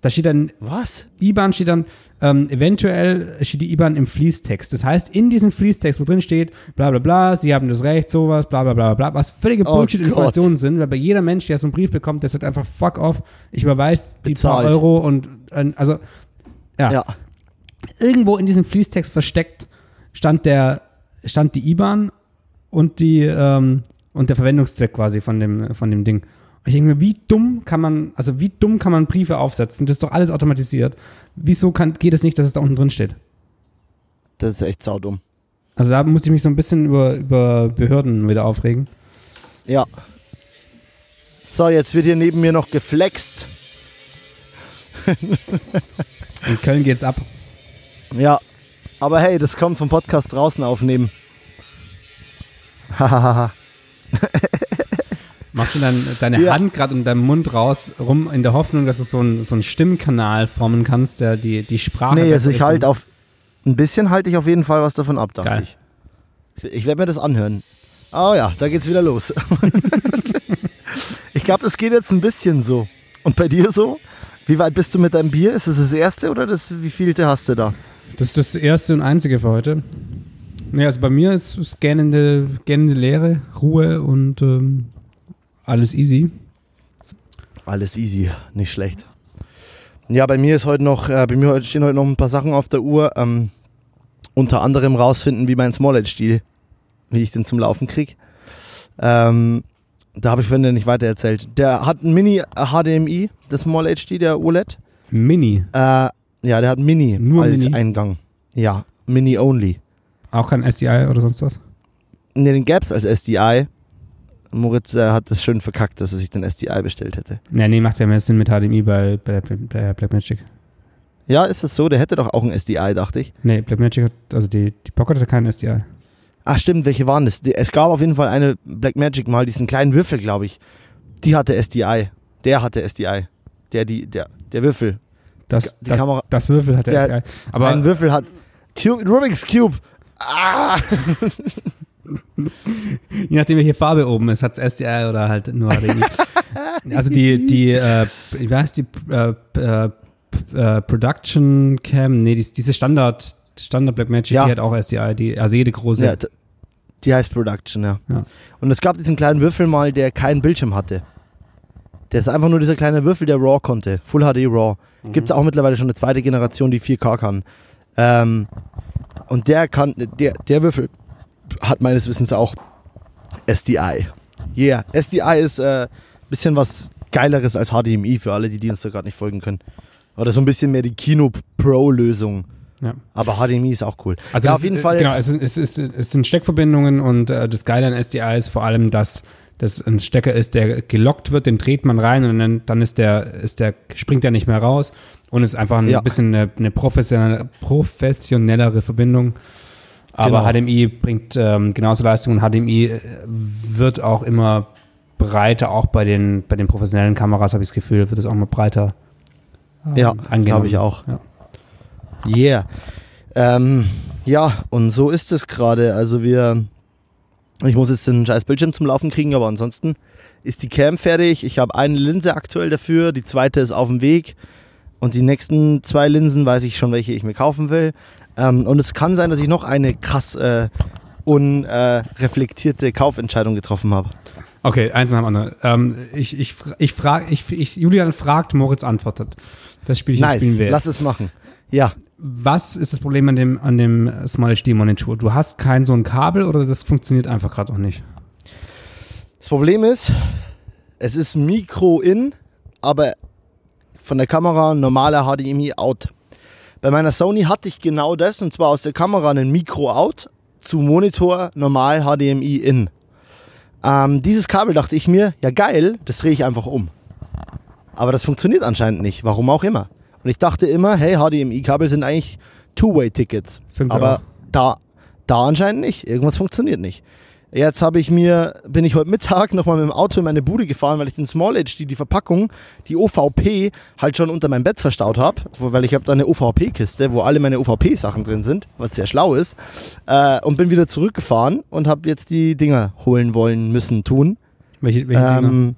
da steht dann was? IBAN steht dann, ähm, eventuell steht die IBAN im Fließtext. Das heißt, in diesem Fließtext, wo drin steht, bla bla bla, Sie haben das Recht, sowas, bla bla bla bla, was völlige Oh Bullshit-Informationen sind, weil bei jeder Mensch, der so einen Brief bekommt, der sagt einfach, fuck off, ich überweise die paar Bezahlt. Euro und, äh, also, ja. Ja. irgendwo in diesem Fließtext versteckt stand der, stand die IBAN und die, ähm, und der Verwendungszweck quasi von dem, von dem Ding. Und ich denke mir, wie dumm kann man, also wie dumm kann man Briefe aufsetzen? Das ist doch alles automatisiert. Wieso kann, geht es nicht, dass es da unten drin steht? Das ist echt saudumm. Also da muss ich mich so ein bisschen über, über Behörden wieder aufregen. Ja. So, jetzt wird hier neben mir noch geflext. [LAUGHS] In Köln geht's ab. Ja, aber hey, das kommt vom Podcast draußen aufnehmen. Hahaha. [LAUGHS] Machst du dann deine Ja. Hand gerade in deinem Mund raus rum in der Hoffnung, dass du so einen so einen Stimmkanal formen kannst, der die, die Sprache. nee, also ich halt Richtung- auf. Ein bisschen halte ich auf jeden Fall was davon ab, dachte Geil. ich. Ich werde mir das anhören. Oh ja, da geht's wieder los. [LAUGHS] ich glaube, das geht jetzt ein bisschen so. Und bei dir so? Wie weit bist du mit deinem Bier? Ist es das erste oder das wie vielte hast du da? Das ist das erste und einzige für heute. Nee, also bei mir ist es gähnende, gähnende Leere, Ruhe und ähm, alles easy. Alles easy, nicht schlecht. Ja, bei mir ist heute noch, äh, bei mir stehen heute noch ein paar Sachen auf der Uhr. Ähm, unter anderem rausfinden, wie mein Small-Edge-Stil, wie ich den zum Laufen krieg. Ähm, da habe ich vorhin nicht weiter erzählt. Der hat ein Mini HDMI, das Small-HD, der OLED. Mini. Äh, ja, der hat Mini Nur als Mini? Eingang. Ja, Mini only. Auch kein SDI oder sonst was? Ne, den gab's als SDI. Moritz äh, hat das schön verkackt, dass er sich den SDI bestellt hätte. Nee, nee, macht ja mehr Sinn mit HDMI bei, bei, bei Blackmagic. Ja, ist es so? Der hätte doch auch ein SDI, dachte ich. Nee, Blackmagic hat, also die, die Pocket hatte keinen SDI. Ach stimmt, welche waren das? Die, es gab auf jeden Fall eine Blackmagic mal, diesen kleinen Würfel, glaube ich. Die hatte SDI. Der hatte SDI. Der, die, der, der Würfel. Das, die das, Kamera. das Würfel hatte Der- SDI. Aber ein Würfel hat. Cube, Rubik's Cube. Ah! [LAUGHS] je nachdem, welche Farbe oben ist, hat es SDI oder halt nur HDMI. [LAUGHS] also die, die, äh, wie heißt die, äh, äh, äh, Production Cam, nee, die, diese Standard, Standard Blackmagic, Ja. die hat auch SDI, die, also jede große. Ja, die heißt Production, ja. Ja. Und es gab diesen kleinen Würfel mal, der keinen Bildschirm hatte. Der ist einfach nur dieser kleine Würfel, der RAW konnte. Full HD RAW. Mhm. Gibt es auch mittlerweile schon eine zweite Generation, die 4K kann. Ähm, und der kann, der, der Würfel hat meines Wissens auch SDI. Yeah, SDI ist ein äh, bisschen was Geileres als HDMI für alle, die, die uns da gerade nicht folgen können. Oder so ein bisschen mehr die Kino-Pro-Lösung. Ja. Aber HDMI ist auch cool. Also ja, auf jeden ist, Fall. Genau, es, ist, es, ist, es sind Steckverbindungen und äh, das Geile an SDI ist vor allem, dass das ein Stecker ist, der gelockt wird, den dreht man rein und dann, dann ist der, ist der, springt der nicht mehr raus und ist einfach ein Ja. bisschen eine, eine professionelle, professionellere Verbindung. Aber Genau. HDMI bringt ähm, genauso Leistung und HDMI äh, wird auch immer breiter, auch bei den, bei den professionellen Kameras habe ich das Gefühl, wird es auch immer breiter. ähm, Ja, angenommen. glaube ich auch. Ja. Yeah. Ähm, ja, und so ist es gerade. Also wir, ich muss jetzt den scheiß Bildschirm zum Laufen kriegen, aber ansonsten ist die Cam fertig. Ich habe eine Linse aktuell dafür, die zweite ist auf dem Weg und die nächsten zwei Linsen weiß ich schon, welche ich mir kaufen will. Ähm, und es kann sein, dass ich noch eine krass äh, unreflektierte Kaufentscheidung getroffen habe. Okay, eins nach dem anderen. Ähm, ich, ich, ich frage, ich, ich, Julian fragt, Moritz antwortet. Das Spiel ich Nice, spielen wir. lass es machen. Ja, Was ist das Problem an dem, an dem Small HD Monitor? Du hast kein so ein Kabel oder das funktioniert einfach gerade auch nicht? Das Problem ist, es ist Mikro-In, aber von der Kamera normaler HDMI out. Bei meiner Sony hatte ich genau das und zwar aus der Kamera einen Mikro-Out zu Monitor normal HDMI in. Ähm, dieses Kabel dachte ich mir, ja geil, das drehe ich einfach um. Aber das funktioniert anscheinend nicht, warum auch immer. Und ich dachte immer, hey, HDMI-Kabel sind eigentlich Two-Way-Tickets. Aber auch. da, da anscheinend nicht. Irgendwas funktioniert nicht. Jetzt habe ich mir, bin ich heute Mittag nochmal mit dem Auto in meine Bude gefahren, weil ich den Small HD, die Verpackung, die OVP, halt schon unter meinem Bett verstaut habe. Weil ich habe da eine OVP-Kiste, wo alle meine OVP-Sachen drin sind, was sehr schlau ist. Äh, und bin wieder zurückgefahren und habe jetzt die Dinger holen wollen, müssen, tun. Welche, welche Dinger?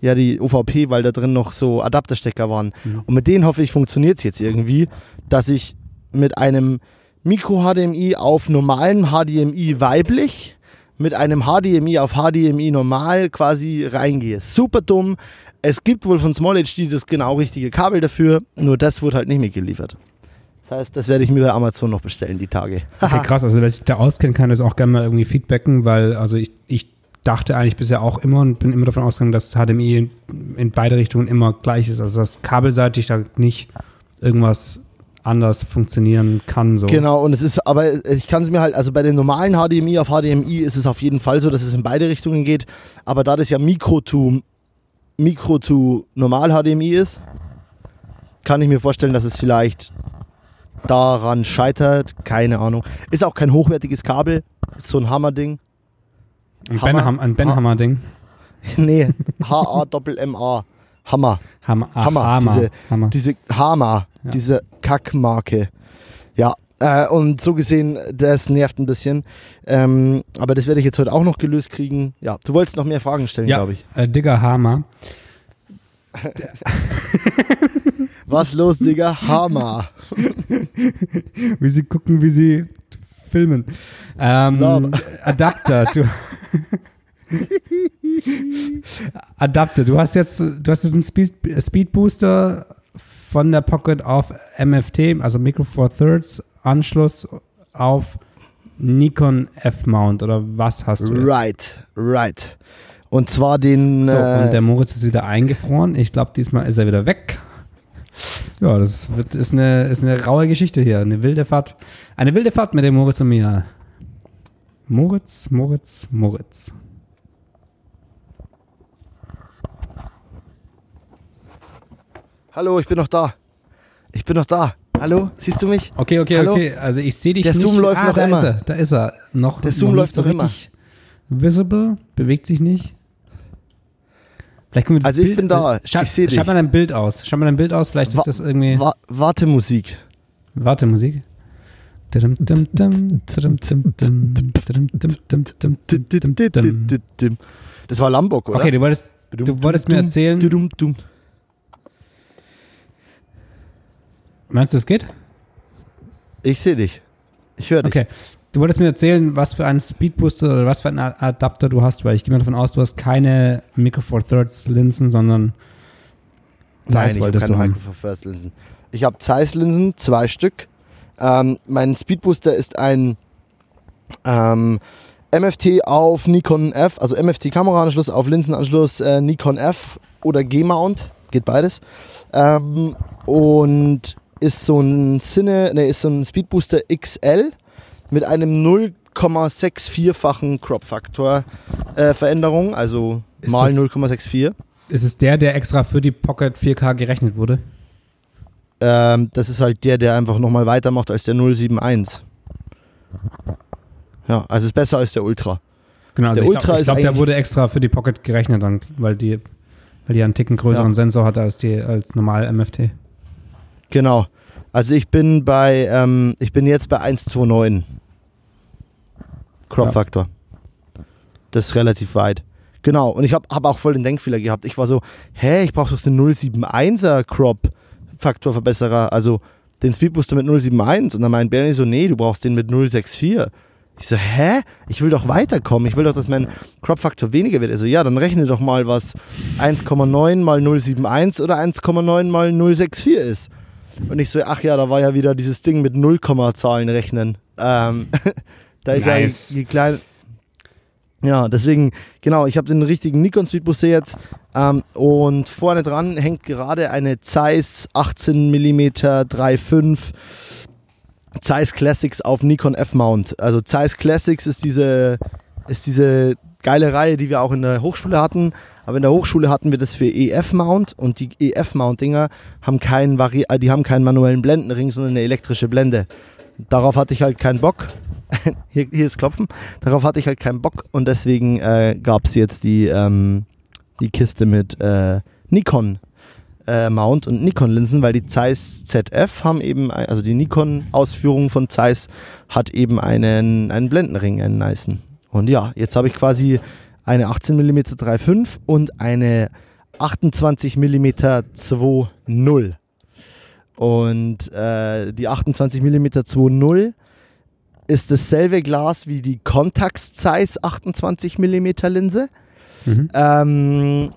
Ja, die OVP, weil da drin noch so Adapterstecker waren. Mhm. Und mit denen hoffe ich, funktioniert es jetzt irgendwie, dass ich mit einem Micro-HDMI auf normalen HDMI weiblich mit einem HDMI auf HDMI normal quasi reingehe. Super dumm. Es gibt wohl von Small HD das genau richtige Kabel dafür, nur das wurde halt nicht mitgeliefert. Das heißt, das werde ich mir bei Amazon noch bestellen, die Tage. Okay, [LAUGHS] krass. Also, wer sich da auskennt, kann das auch gerne mal irgendwie feedbacken, weil, also ich, ich dachte eigentlich bisher auch immer und bin immer davon ausgegangen, dass HDMI in, beide Richtungen immer gleich ist. Also, dass kabelseitig da nicht irgendwas anders funktionieren kann. So. Genau, und es ist, aber ich kann es mir halt, also bei den normalen HDMI auf HDMI ist es auf jeden Fall so, dass es in beide Richtungen geht. Aber da das ja Mikro to Mikro to normal HDMI ist, kann ich mir vorstellen, dass es vielleicht daran scheitert. Keine Ahnung. Ist auch kein hochwertiges Kabel. Ist so ein Hammerding. Ein Hammer. Ein Benhammer-Ding. [LAUGHS] nee, H-A-M-M-A. Hammer. Hammer. Ach, Hammer, Hammer. diese- Hammer. Diese Hammer, Ja. diese Kackmarke. Ja, äh, und so gesehen, das nervt ein bisschen. Ähm, aber das werde ich jetzt heute auch noch gelöst kriegen. Ja, du wolltest noch mehr Fragen stellen, Ja. glaube ich. Äh, Digger Hammer. [LAUGHS] Was los, Digga? Hammer. [LAUGHS] Wie sie gucken, wie sie filmen. Ähm. Adapter. Du Adapter. Du hast jetzt, du hast jetzt einen Speed, Speed Booster von der Pocket auf MFT, also Micro Four Thirds Anschluss auf Nikon F-Mount oder was hast du? Jetzt? Right, right. Und zwar den. So, und äh, der Moritz ist wieder eingefroren. Ich glaube, diesmal ist er wieder weg. Ja, das wird, ist, eine, ist eine raue Geschichte hier. Eine wilde Fahrt. Eine wilde Fahrt mit dem Moritz und mir. Moritz, Moritz, Moritz. Hallo, ich bin noch da. Ich bin noch da. Hallo, siehst du mich? Okay, okay, Hallo? okay. Also ich sehe dich Der nicht. Zoom läuft ah, noch da immer. Ist er, da ist er. Noch, Der Zoom noch läuft nicht so noch immer. richtig Visible, bewegt sich nicht. Vielleicht können wir das Also ich Bild, bin da. äh, Schreib, Ich seh dich. schreib mal dein Bild aus. Schreib mal dein Bild aus. Vielleicht Wa- ist das irgendwie. Wa Warte, Musik. Das war Lombok, oder? Okay, du wolltest, du wolltest mir erzählen, meinst du, es geht? Ich sehe dich. Ich höre dich. Okay. Du wolltest mir erzählen, was für einen Speedbooster oder was für einen Adapter du hast, weil ich gehe mal davon aus, du hast keine Micro Four Thirds Linsen, sondern Nein, Zeiss ich habe wolltest keine du haben. Micro Four Thirds Linsen. Ich habe Zeiss Linsen, zwei Stück. Ähm, mein Speedbooster ist ein ähm, MFT auf Nikon F, also MFT Kameraanschluss auf Linsenanschluss äh, Nikon F oder G-Mount, geht beides. Ähm, und ist so ein Cine, ne, ist so ein Speedbooster XL mit einem 0,64-fachen Crop-Faktor äh, Veränderung, also Ist mal das- 0,64. ist es der, der extra für die Pocket 4K gerechnet wurde? Ähm, das ist halt der, der einfach nochmal weitermacht als der 071. Ja, also ist besser als der Ultra. Genau, also Der ich Ultra glaube, ist glaub, der wurde extra für die Pocket gerechnet, dann, weil die, weil die einen Ticken größeren Ja. Sensor hatte als die als normal MFT. Genau. Also ich bin bei, ähm, ich bin jetzt bei 1,29 Crop-Faktor. Das ist relativ weit. Genau. Und ich habe hab auch voll den Denkfehler gehabt. Ich war so, hä, ich brauche doch den 071er Crop-Faktor-Verbesserer, also den Speedbooster mit 071. Und dann meint Bernie so, nee, du brauchst den mit 064. Ich so, hä? Ich will doch weiterkommen. Ich will doch, dass mein Crop-Faktor weniger wird. Also ja, dann rechne doch mal, was 1,9 mal 071 oder 1,9 mal 064 ist. Und ich so, ach ja, da war ja wieder dieses Ding mit Nullkommazahlen rechnen. Ähm, [LAUGHS] da ist Nice. ja die kleine. Ja, deswegen, genau, ich habe den richtigen Nikon Speedbooster jetzt. Ähm, und vorne dran hängt gerade eine Zeiss 18 mm 3.5 Zeiss Classics auf Nikon F-Mount. Also Zeiss Classics ist diese, ist diese geile Reihe, die wir auch in der Hochschule hatten. Aber in der Hochschule hatten wir das für EF-Mount und die EF-Mount-Dinger haben keinen, Vari äh, die haben keinen manuellen Blendenring, sondern eine elektrische Blende. Darauf hatte ich halt keinen Bock. [LAUGHS] hier, hier ist Klopfen. Darauf hatte ich halt keinen Bock und deswegen äh, gab es jetzt die, ähm, die Kiste mit äh, Nikon äh, Mount und Nikon Linsen, weil die Zeiss ZF haben eben, ein- also die Nikon Ausführung von Zeiss hat eben einen, einen Blendenring, einen nicen. Und ja, jetzt habe ich quasi eine 18 mm 3.5 und eine 28 mm 2.0. Und äh, die 28 mm 2.0 ist dasselbe Glas wie die Contax Zeiss 28 mm Linse. Mhm. Ähm,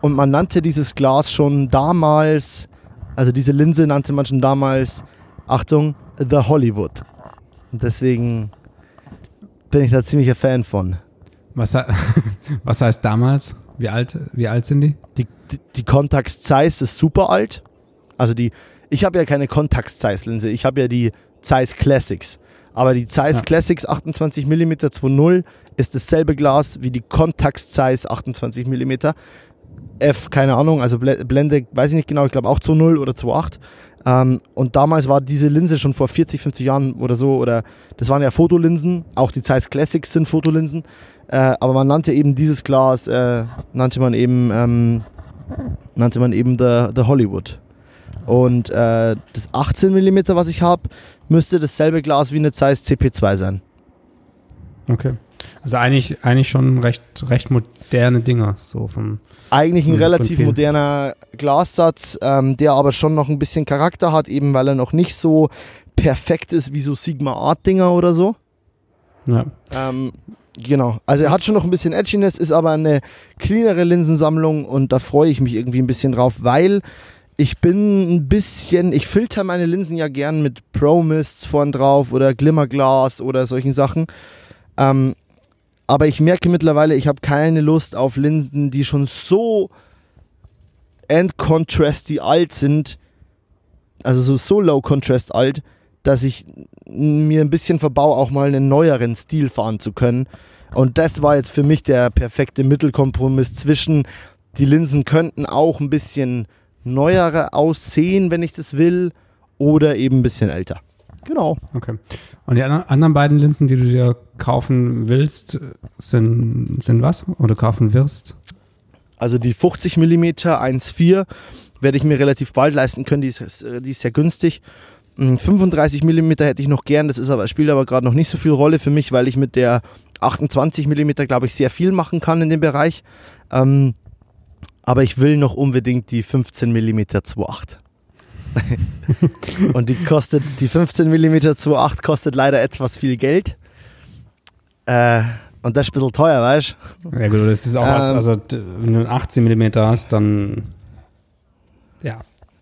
und man nannte dieses Glas schon damals, also diese Linse nannte man schon damals, Achtung, The Hollywood. Und deswegen bin ich da ziemlicher Fan von. Was, [LAUGHS] was heißt damals? Wie alt, wie alt sind die? Die, die, die Contax Zeiss ist super alt. Also die, ich habe ja keine Contax Zeiss Linse, ich habe ja die Zeiss Classics. Aber die Zeiss Ja. Classics 28 mm 2.0 ist dasselbe Glas wie die Contax Zeiss 28 mm. F, keine Ahnung, also Blende, weiß ich nicht genau, ich glaube auch 2.0 oder 2.8. Ähm, und damals war diese Linse schon vor 40, 50 Jahren oder so, oder das waren ja Fotolinsen, auch die Zeiss Classics sind Fotolinsen, äh, aber man nannte eben dieses Glas, äh, nannte man eben, ähm, nannte man eben the, the Hollywood. Und äh, das 18 mm, was ich habe, müsste dasselbe Glas wie eine Zeiss CP2 sein. Okay. Also eigentlich, eigentlich schon recht, recht moderne Dinger, so vom. Eigentlich ein relativ moderner Glassatz, ähm, der aber schon noch ein bisschen Charakter hat, eben weil er noch nicht so perfekt ist wie so Sigma Art Dinger oder so. Ja. Ähm, genau. Also er hat schon noch ein bisschen Edginess, ist aber eine cleanere Linsensammlung und da freue ich mich irgendwie ein bisschen drauf, weil ich bin ein bisschen, ich filter meine Linsen ja gern mit Pro Mists vorn drauf oder Glimmerglas oder solchen Sachen. Ähm, aber ich merke mittlerweile, ich habe keine Lust auf Linsen, die schon so end-contrasty alt sind, also so, so low contrast alt, dass ich mir ein bisschen verbau, auch mal einen neueren Stil fahren zu können. Und das war jetzt für mich der perfekte Mittelkompromiss zwischen, die Linsen könnten auch ein bisschen neuere aussehen, wenn ich das will, oder eben ein bisschen älter. Genau. Okay. Und die anderen beiden Linsen, die du dir kaufen willst, sind, sind was? Oder kaufen wirst? Also die 50 mm 1.4 werde ich mir relativ bald leisten können. Die ist, die ist sehr günstig. 35 mm hätte ich noch gern, das ist aber, spielt aber gerade noch nicht so viel Rolle für mich, weil ich mit der 28 mm, glaube ich, sehr viel machen kann in dem Bereich. Ähm, aber ich will noch unbedingt die 15 mm 2.8. und die kostet, die 15 mm 2.8 kostet leider etwas viel Geld. Äh, und das ist ein bisschen teuer, weißt du? Ja, gut, das ist auch ähm, was, also wenn du einen 18 mm hast, dann ja,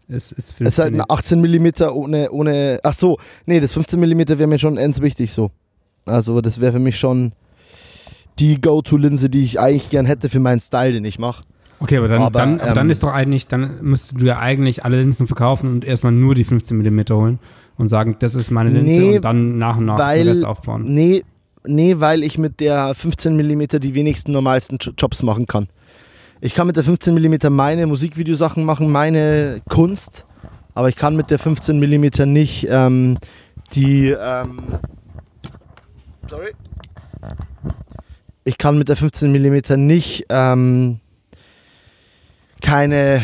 es ist 15 Es ist halt ein 18 mm ohne, ohne, ach so, nee, das 15 mm wäre mir schon ends wichtig so. Also das wäre für mich schon die Go-To-Linse, die ich eigentlich gern hätte für meinen Style, den ich mache. Okay, aber dann, aber, dann, ähm, dann ist doch eigentlich, dann müsstest du ja eigentlich alle Linsen verkaufen und erstmal nur die 15 mm holen und sagen, das ist meine Linse nee, und dann nach und nach weil, den Rest aufbauen. Nee, nee, weil ich mit der 15 mm die wenigsten normalsten Jobs machen kann. Ich kann mit der 15 mm meine Musikvideosachen machen, meine Kunst, aber ich kann mit der 15 mm nicht ähm, die. Ähm, sorry. Ich kann mit der 15 mm nicht ähm, keine.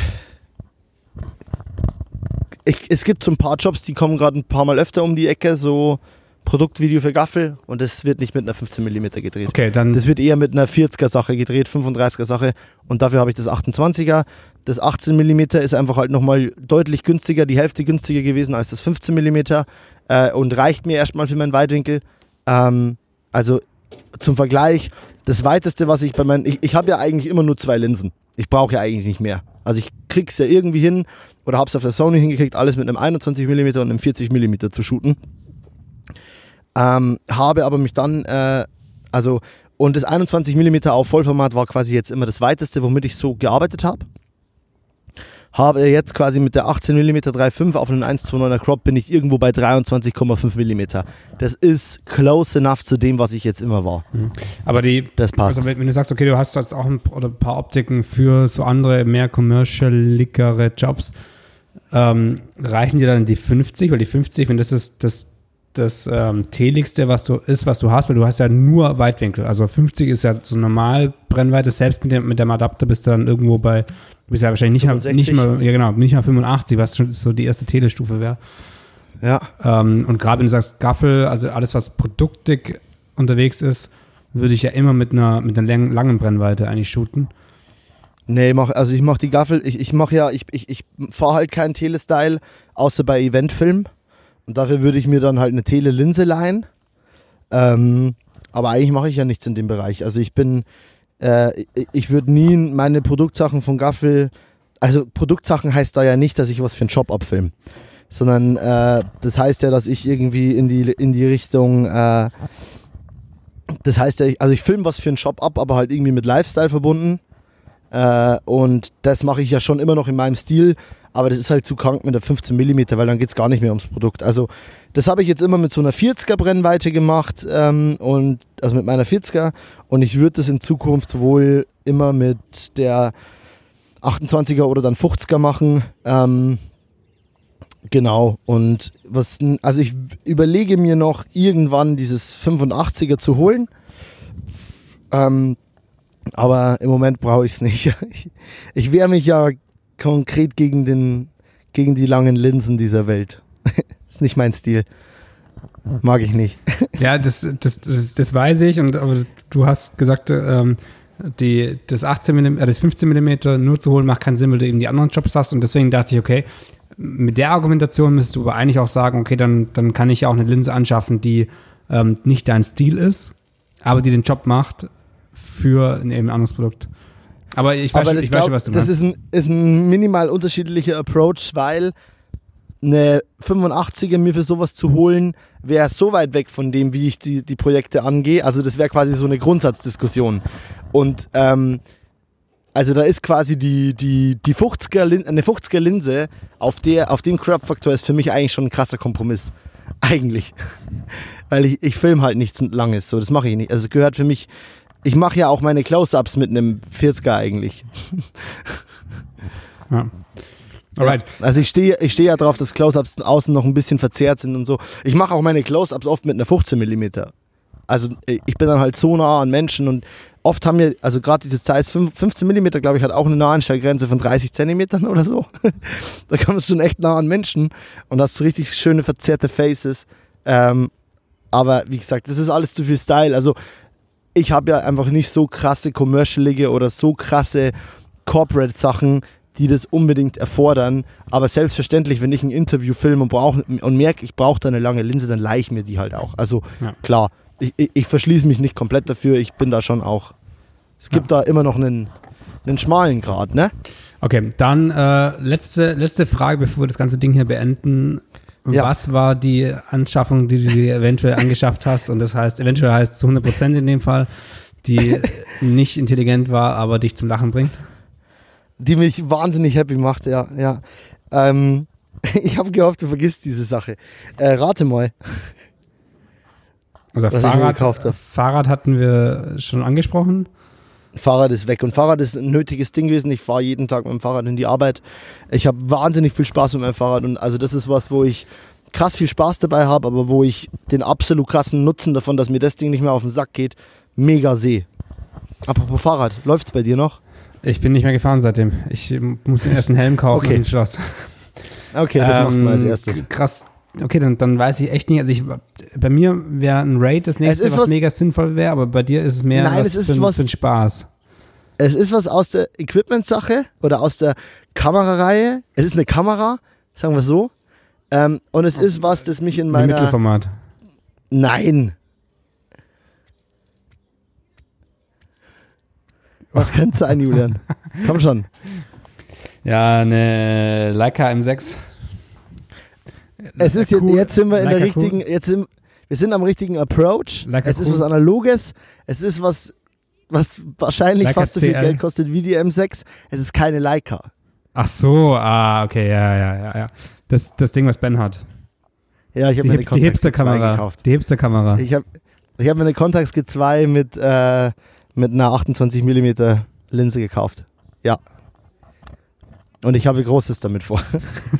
Ich, es gibt so ein paar Jobs, die kommen gerade ein paar Mal öfter um die Ecke, so Produktvideo für Gaffel und das wird nicht mit einer 15 mm gedreht. Okay, dann. Das wird eher mit einer 40er Sache gedreht, 35er Sache und dafür habe ich das 28er. Das 18 mm ist einfach halt nochmal deutlich günstiger, die Hälfte günstiger gewesen als das 15 mm äh, und reicht mir erstmal für meinen Weitwinkel. Ähm, also zum Vergleich, das weiteste, was ich bei meinen. Ich, ich habe ja eigentlich immer nur zwei Linsen. Ich brauche ja eigentlich nicht mehr. Also ich krieg's ja irgendwie hin oder hab's auf der Sony hingekriegt, alles mit einem 21 mm und einem 40 mm zu shooten. Ähm, habe aber mich dann, äh, also, und das 21 mm auf Vollformat war quasi jetzt immer das weiteste, womit ich so gearbeitet habe habe jetzt quasi mit der 18 mm 3.5 auf einen 1,29er Crop bin ich irgendwo bei 23,5 mm. Das ist close enough zu dem, was ich jetzt immer war. Mhm. Aber die, das passt. Also wenn, du sagst, okay, du hast jetzt auch ein, oder ein paar Optiken für so andere, mehr commercialigere Jobs, ähm, reichen dir dann die 50? Weil die 50, wenn das ist das das ähm, Teligste, was du ist, was du hast, weil du hast ja nur Weitwinkel. Also 50 ist ja so normal Brennweite, selbst mit dem, mit dem Adapter bist du dann irgendwo bei Du bist ja wahrscheinlich nicht, mal, nicht mal, ja genau, nicht mal 85, was schon so die erste Telestufe wäre. Ja. Ähm, und gerade wenn du sagst Gaffel, also alles, was produktig unterwegs ist, würde ich ja immer mit einer, mit einer langen Brennweite eigentlich shooten. Nee, mach, also ich mache die Gaffel, ich, ich mache ja, ich, ich, ich fahre halt keinen Telestyle, außer bei Eventfilmen. Und dafür würde ich mir dann halt eine Telelinse leihen. Ähm, aber eigentlich mache ich ja nichts in dem Bereich. Also ich bin, äh, ich würde nie meine Produktsachen von Gaffel, also Produktsachen heißt da ja nicht, dass ich was für einen Shop abfilme, sondern äh, das heißt ja, dass ich irgendwie in die, in die Richtung, äh, das heißt ja, also ich filme was für einen Shop ab, aber halt irgendwie mit Lifestyle verbunden. Äh, und das mache ich ja schon immer noch in meinem Stil, aber das ist halt zu krank mit der 15 mm, weil dann geht es gar nicht mehr ums Produkt. Also das habe ich jetzt immer mit so einer 40er Brennweite gemacht ähm, und also mit meiner 40er und ich würde das in Zukunft wohl immer mit der 28er oder dann 50er machen. Ähm, genau. Und was, also ich überlege mir noch irgendwann dieses 85er zu holen. Ähm, aber im Moment brauche ich es nicht. [LAUGHS] Ich, ich wehre mich ja konkret gegen, den, gegen die langen Linsen dieser Welt. [LAUGHS] ist nicht mein Stil. Mag ich nicht. [LAUGHS] Ja, das, das, das, das weiß ich. Und, aber du hast gesagt, ähm, die, das 18 mm, äh, das 15 mm nur zu holen macht keinen Sinn, weil du eben die anderen Jobs hast. Und deswegen dachte ich, okay, mit der Argumentation müsstest du aber eigentlich auch sagen, okay, dann, dann kann ich ja auch eine Linse anschaffen, die ähm, nicht dein Stil ist, aber die den Job macht für ein eben anderes Produkt. Aber ich weiß, aber ich glaub, weiß schon, was du das meinst. ist ein, ist ein minimal unterschiedlicher Approach, weil eine 85er mir für sowas zu holen, wäre so weit weg von dem, wie ich die, die Projekte angehe. Also das wäre quasi so eine Grundsatzdiskussion. Und ähm, also da ist quasi die, die, die 50er Lin eine 50er Linse auf, der, auf dem Crop-Faktor ist für mich eigentlich schon ein krasser Kompromiss. [LAUGHS] Eigentlich. Weil ich, ich film halt nichts Langes, so das mache ich nicht. Also es gehört für mich, ich mache ja auch meine Close-Ups mit einem 40er eigentlich. [LAUGHS] Ja. Alright. Ja, also ich stehe ich steh ja drauf, dass Close-Ups außen noch ein bisschen verzerrt sind und so. Ich mache auch meine Close-Ups oft mit einer 15 mm. Also ich bin dann halt so nah an Menschen und oft haben wir, also gerade diese Size 15 mm, glaube ich, hat auch eine Naheinstellgrenze von 30 cm oder so. [LAUGHS] da kommst du schon echt nah an Menschen und hast richtig schöne verzerrte Faces. Ähm, aber wie gesagt, das ist alles zu viel Style. Also ich habe ja einfach nicht so krasse commercialige oder so krasse Corporate Sachen, die das unbedingt erfordern. Aber selbstverständlich, wenn ich ein Interview filme und, brauch, und merke, ich brauche da eine lange Linse, dann leihe ich mir die halt auch. Also Ja. klar, ich, ich, ich verschließe mich nicht komplett dafür. Ich bin da schon auch. Es gibt da immer noch einen, einen schmalen Grad, ne? Okay, dann äh, letzte, letzte Frage, bevor wir das ganze Ding hier beenden. Ja. Was war die Anschaffung, die du dir eventuell angeschafft hast? Und das heißt, eventuell heißt zu 100 Prozent in dem Fall, die [LAUGHS] nicht intelligent war, aber dich zum Lachen bringt? Die mich wahnsinnig happy macht, ja. ja. Ähm, [LAUGHS] ich habe gehofft, du vergisst diese Sache. Äh, rate mal. Also Fahrrad. Fahrrad hatten wir schon angesprochen. Fahrrad ist weg und Fahrrad ist ein nötiges Ding gewesen. Ich fahre jeden Tag mit dem Fahrrad in die Arbeit. Ich habe wahnsinnig viel Spaß mit meinem Fahrrad und also das ist was, wo ich krass viel Spaß dabei habe, aber wo ich den absolut krassen Nutzen davon, dass mir das Ding nicht mehr auf den Sack geht, mega sehe. Apropos Fahrrad, läuft's bei dir noch? Ich bin nicht mehr gefahren seitdem. Ich ähm, muss den ersten Helm kaufen Okay. und ein Schloss. Okay, das machst du mal als Ähm, erstes. Krass. Okay, dann, dann weiß ich echt nicht. Also ich, bei mir wäre ein Raid das nächste, ist was, was- mega sinnvoll wäre, aber bei dir ist es mehr Nein, was es für, was- für den Spaß. Es ist was aus der Equipment-Sache oder aus der Kamerareihe. Es ist eine Kamera, sagen wir so. Ähm, und es ist was, das mich in Ein meiner... Mittelformat. Nein. Was könnte es sein, Julian? [LAUGHS] Komm schon. Ja, eine Leica M6. Es ist jetzt, Cool. jetzt sind wir in der Leica cool. richtigen, jetzt sind, wir sind am richtigen Approach. Leica es ist cool. was Analoges. Es ist was, was wahrscheinlich Leica fast so viel. Geld kostet wie die M6. Es ist keine Leica. Ach so, ah, okay, ja, ja, ja, ja. Das, das Ding, was Ben hat. Ja, ich habe Die, mir eine die Contax G2 Hipster-Kamera. gekauft. Die Hipster-Kamera. Ich habe ich hab mir eine Contax G2 mit, äh, mit einer 28 mm Linse gekauft. Ja. Und ich habe Großes damit vor.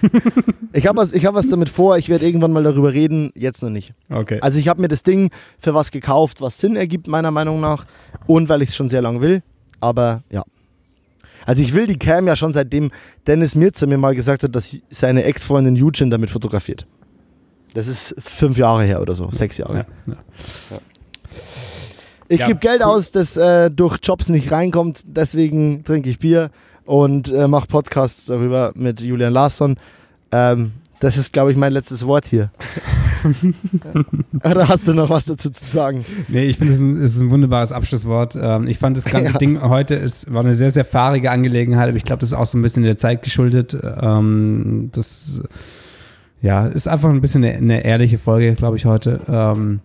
[LAUGHS] ich habe was, ich hab was damit vor. Ich werde irgendwann mal darüber reden. Jetzt noch nicht. Okay. Also ich habe mir das Ding für was gekauft, was Sinn ergibt, meiner Meinung nach. Und weil ich es schon sehr lange will. Aber ja. Also ich will die Cam ja schon seitdem Dennis Mirzer mir mal gesagt hat, dass seine Ex-Freundin Eugene damit fotografiert. Das ist fünf Jahre her oder so, sechs Jahre. Ja, ja. Ich Ja, gebe Geld cool. aus, das äh, durch Jobs nicht reinkommt. Deswegen trinke ich Bier und äh, mache Podcasts darüber mit Julian Larsson. Ähm, das ist, glaube ich, mein letztes Wort hier. [LAUGHS] Oder hast du noch was dazu zu sagen? Nee, ich finde, es ist ein, es ist ein wunderbares Abschlusswort. Ähm, ich fand das [LAUGHS] ganze Ja. Ding heute, es war eine sehr, sehr fahrige Angelegenheit, aber ich glaube, das ist auch so ein bisschen der Zeit geschuldet. Ähm, das ja, ist einfach ein bisschen eine, eine ehrliche Folge, glaube ich, heute. Ähm,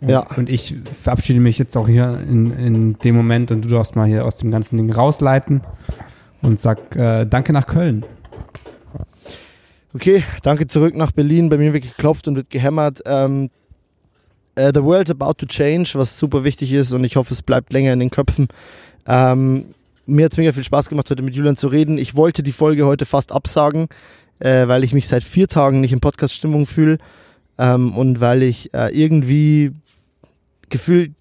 Ja. Und ich verabschiede mich jetzt auch hier in, in dem Moment und du darfst mal hier aus dem ganzen Ding rausleiten und sag äh, Danke nach Köln. Okay, danke zurück nach Berlin. Bei mir wird geklopft und wird gehämmert. Ähm, äh, the world's about to change, was super wichtig ist und ich hoffe, es bleibt länger in den Köpfen. Ähm, mir hat es mega viel Spaß gemacht, heute mit Julian zu reden. Ich wollte die Folge heute fast absagen, äh, weil ich mich seit vier Tagen nicht in Podcast-Stimmung fühle ähm, und weil ich äh, irgendwie gefühlt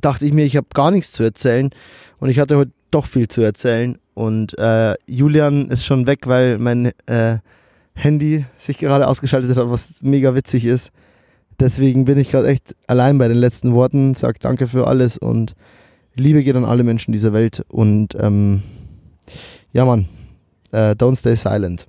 dachte ich mir, ich habe gar nichts zu erzählen und ich hatte heute doch viel zu erzählen und äh, Julian ist schon weg, weil mein äh, Handy sich gerade ausgeschaltet hat, was mega witzig ist. Deswegen bin ich gerade echt allein bei den letzten Worten, sag danke für alles und Liebe geht an alle Menschen dieser Welt und ähm, ja Mann, äh, don't stay silent.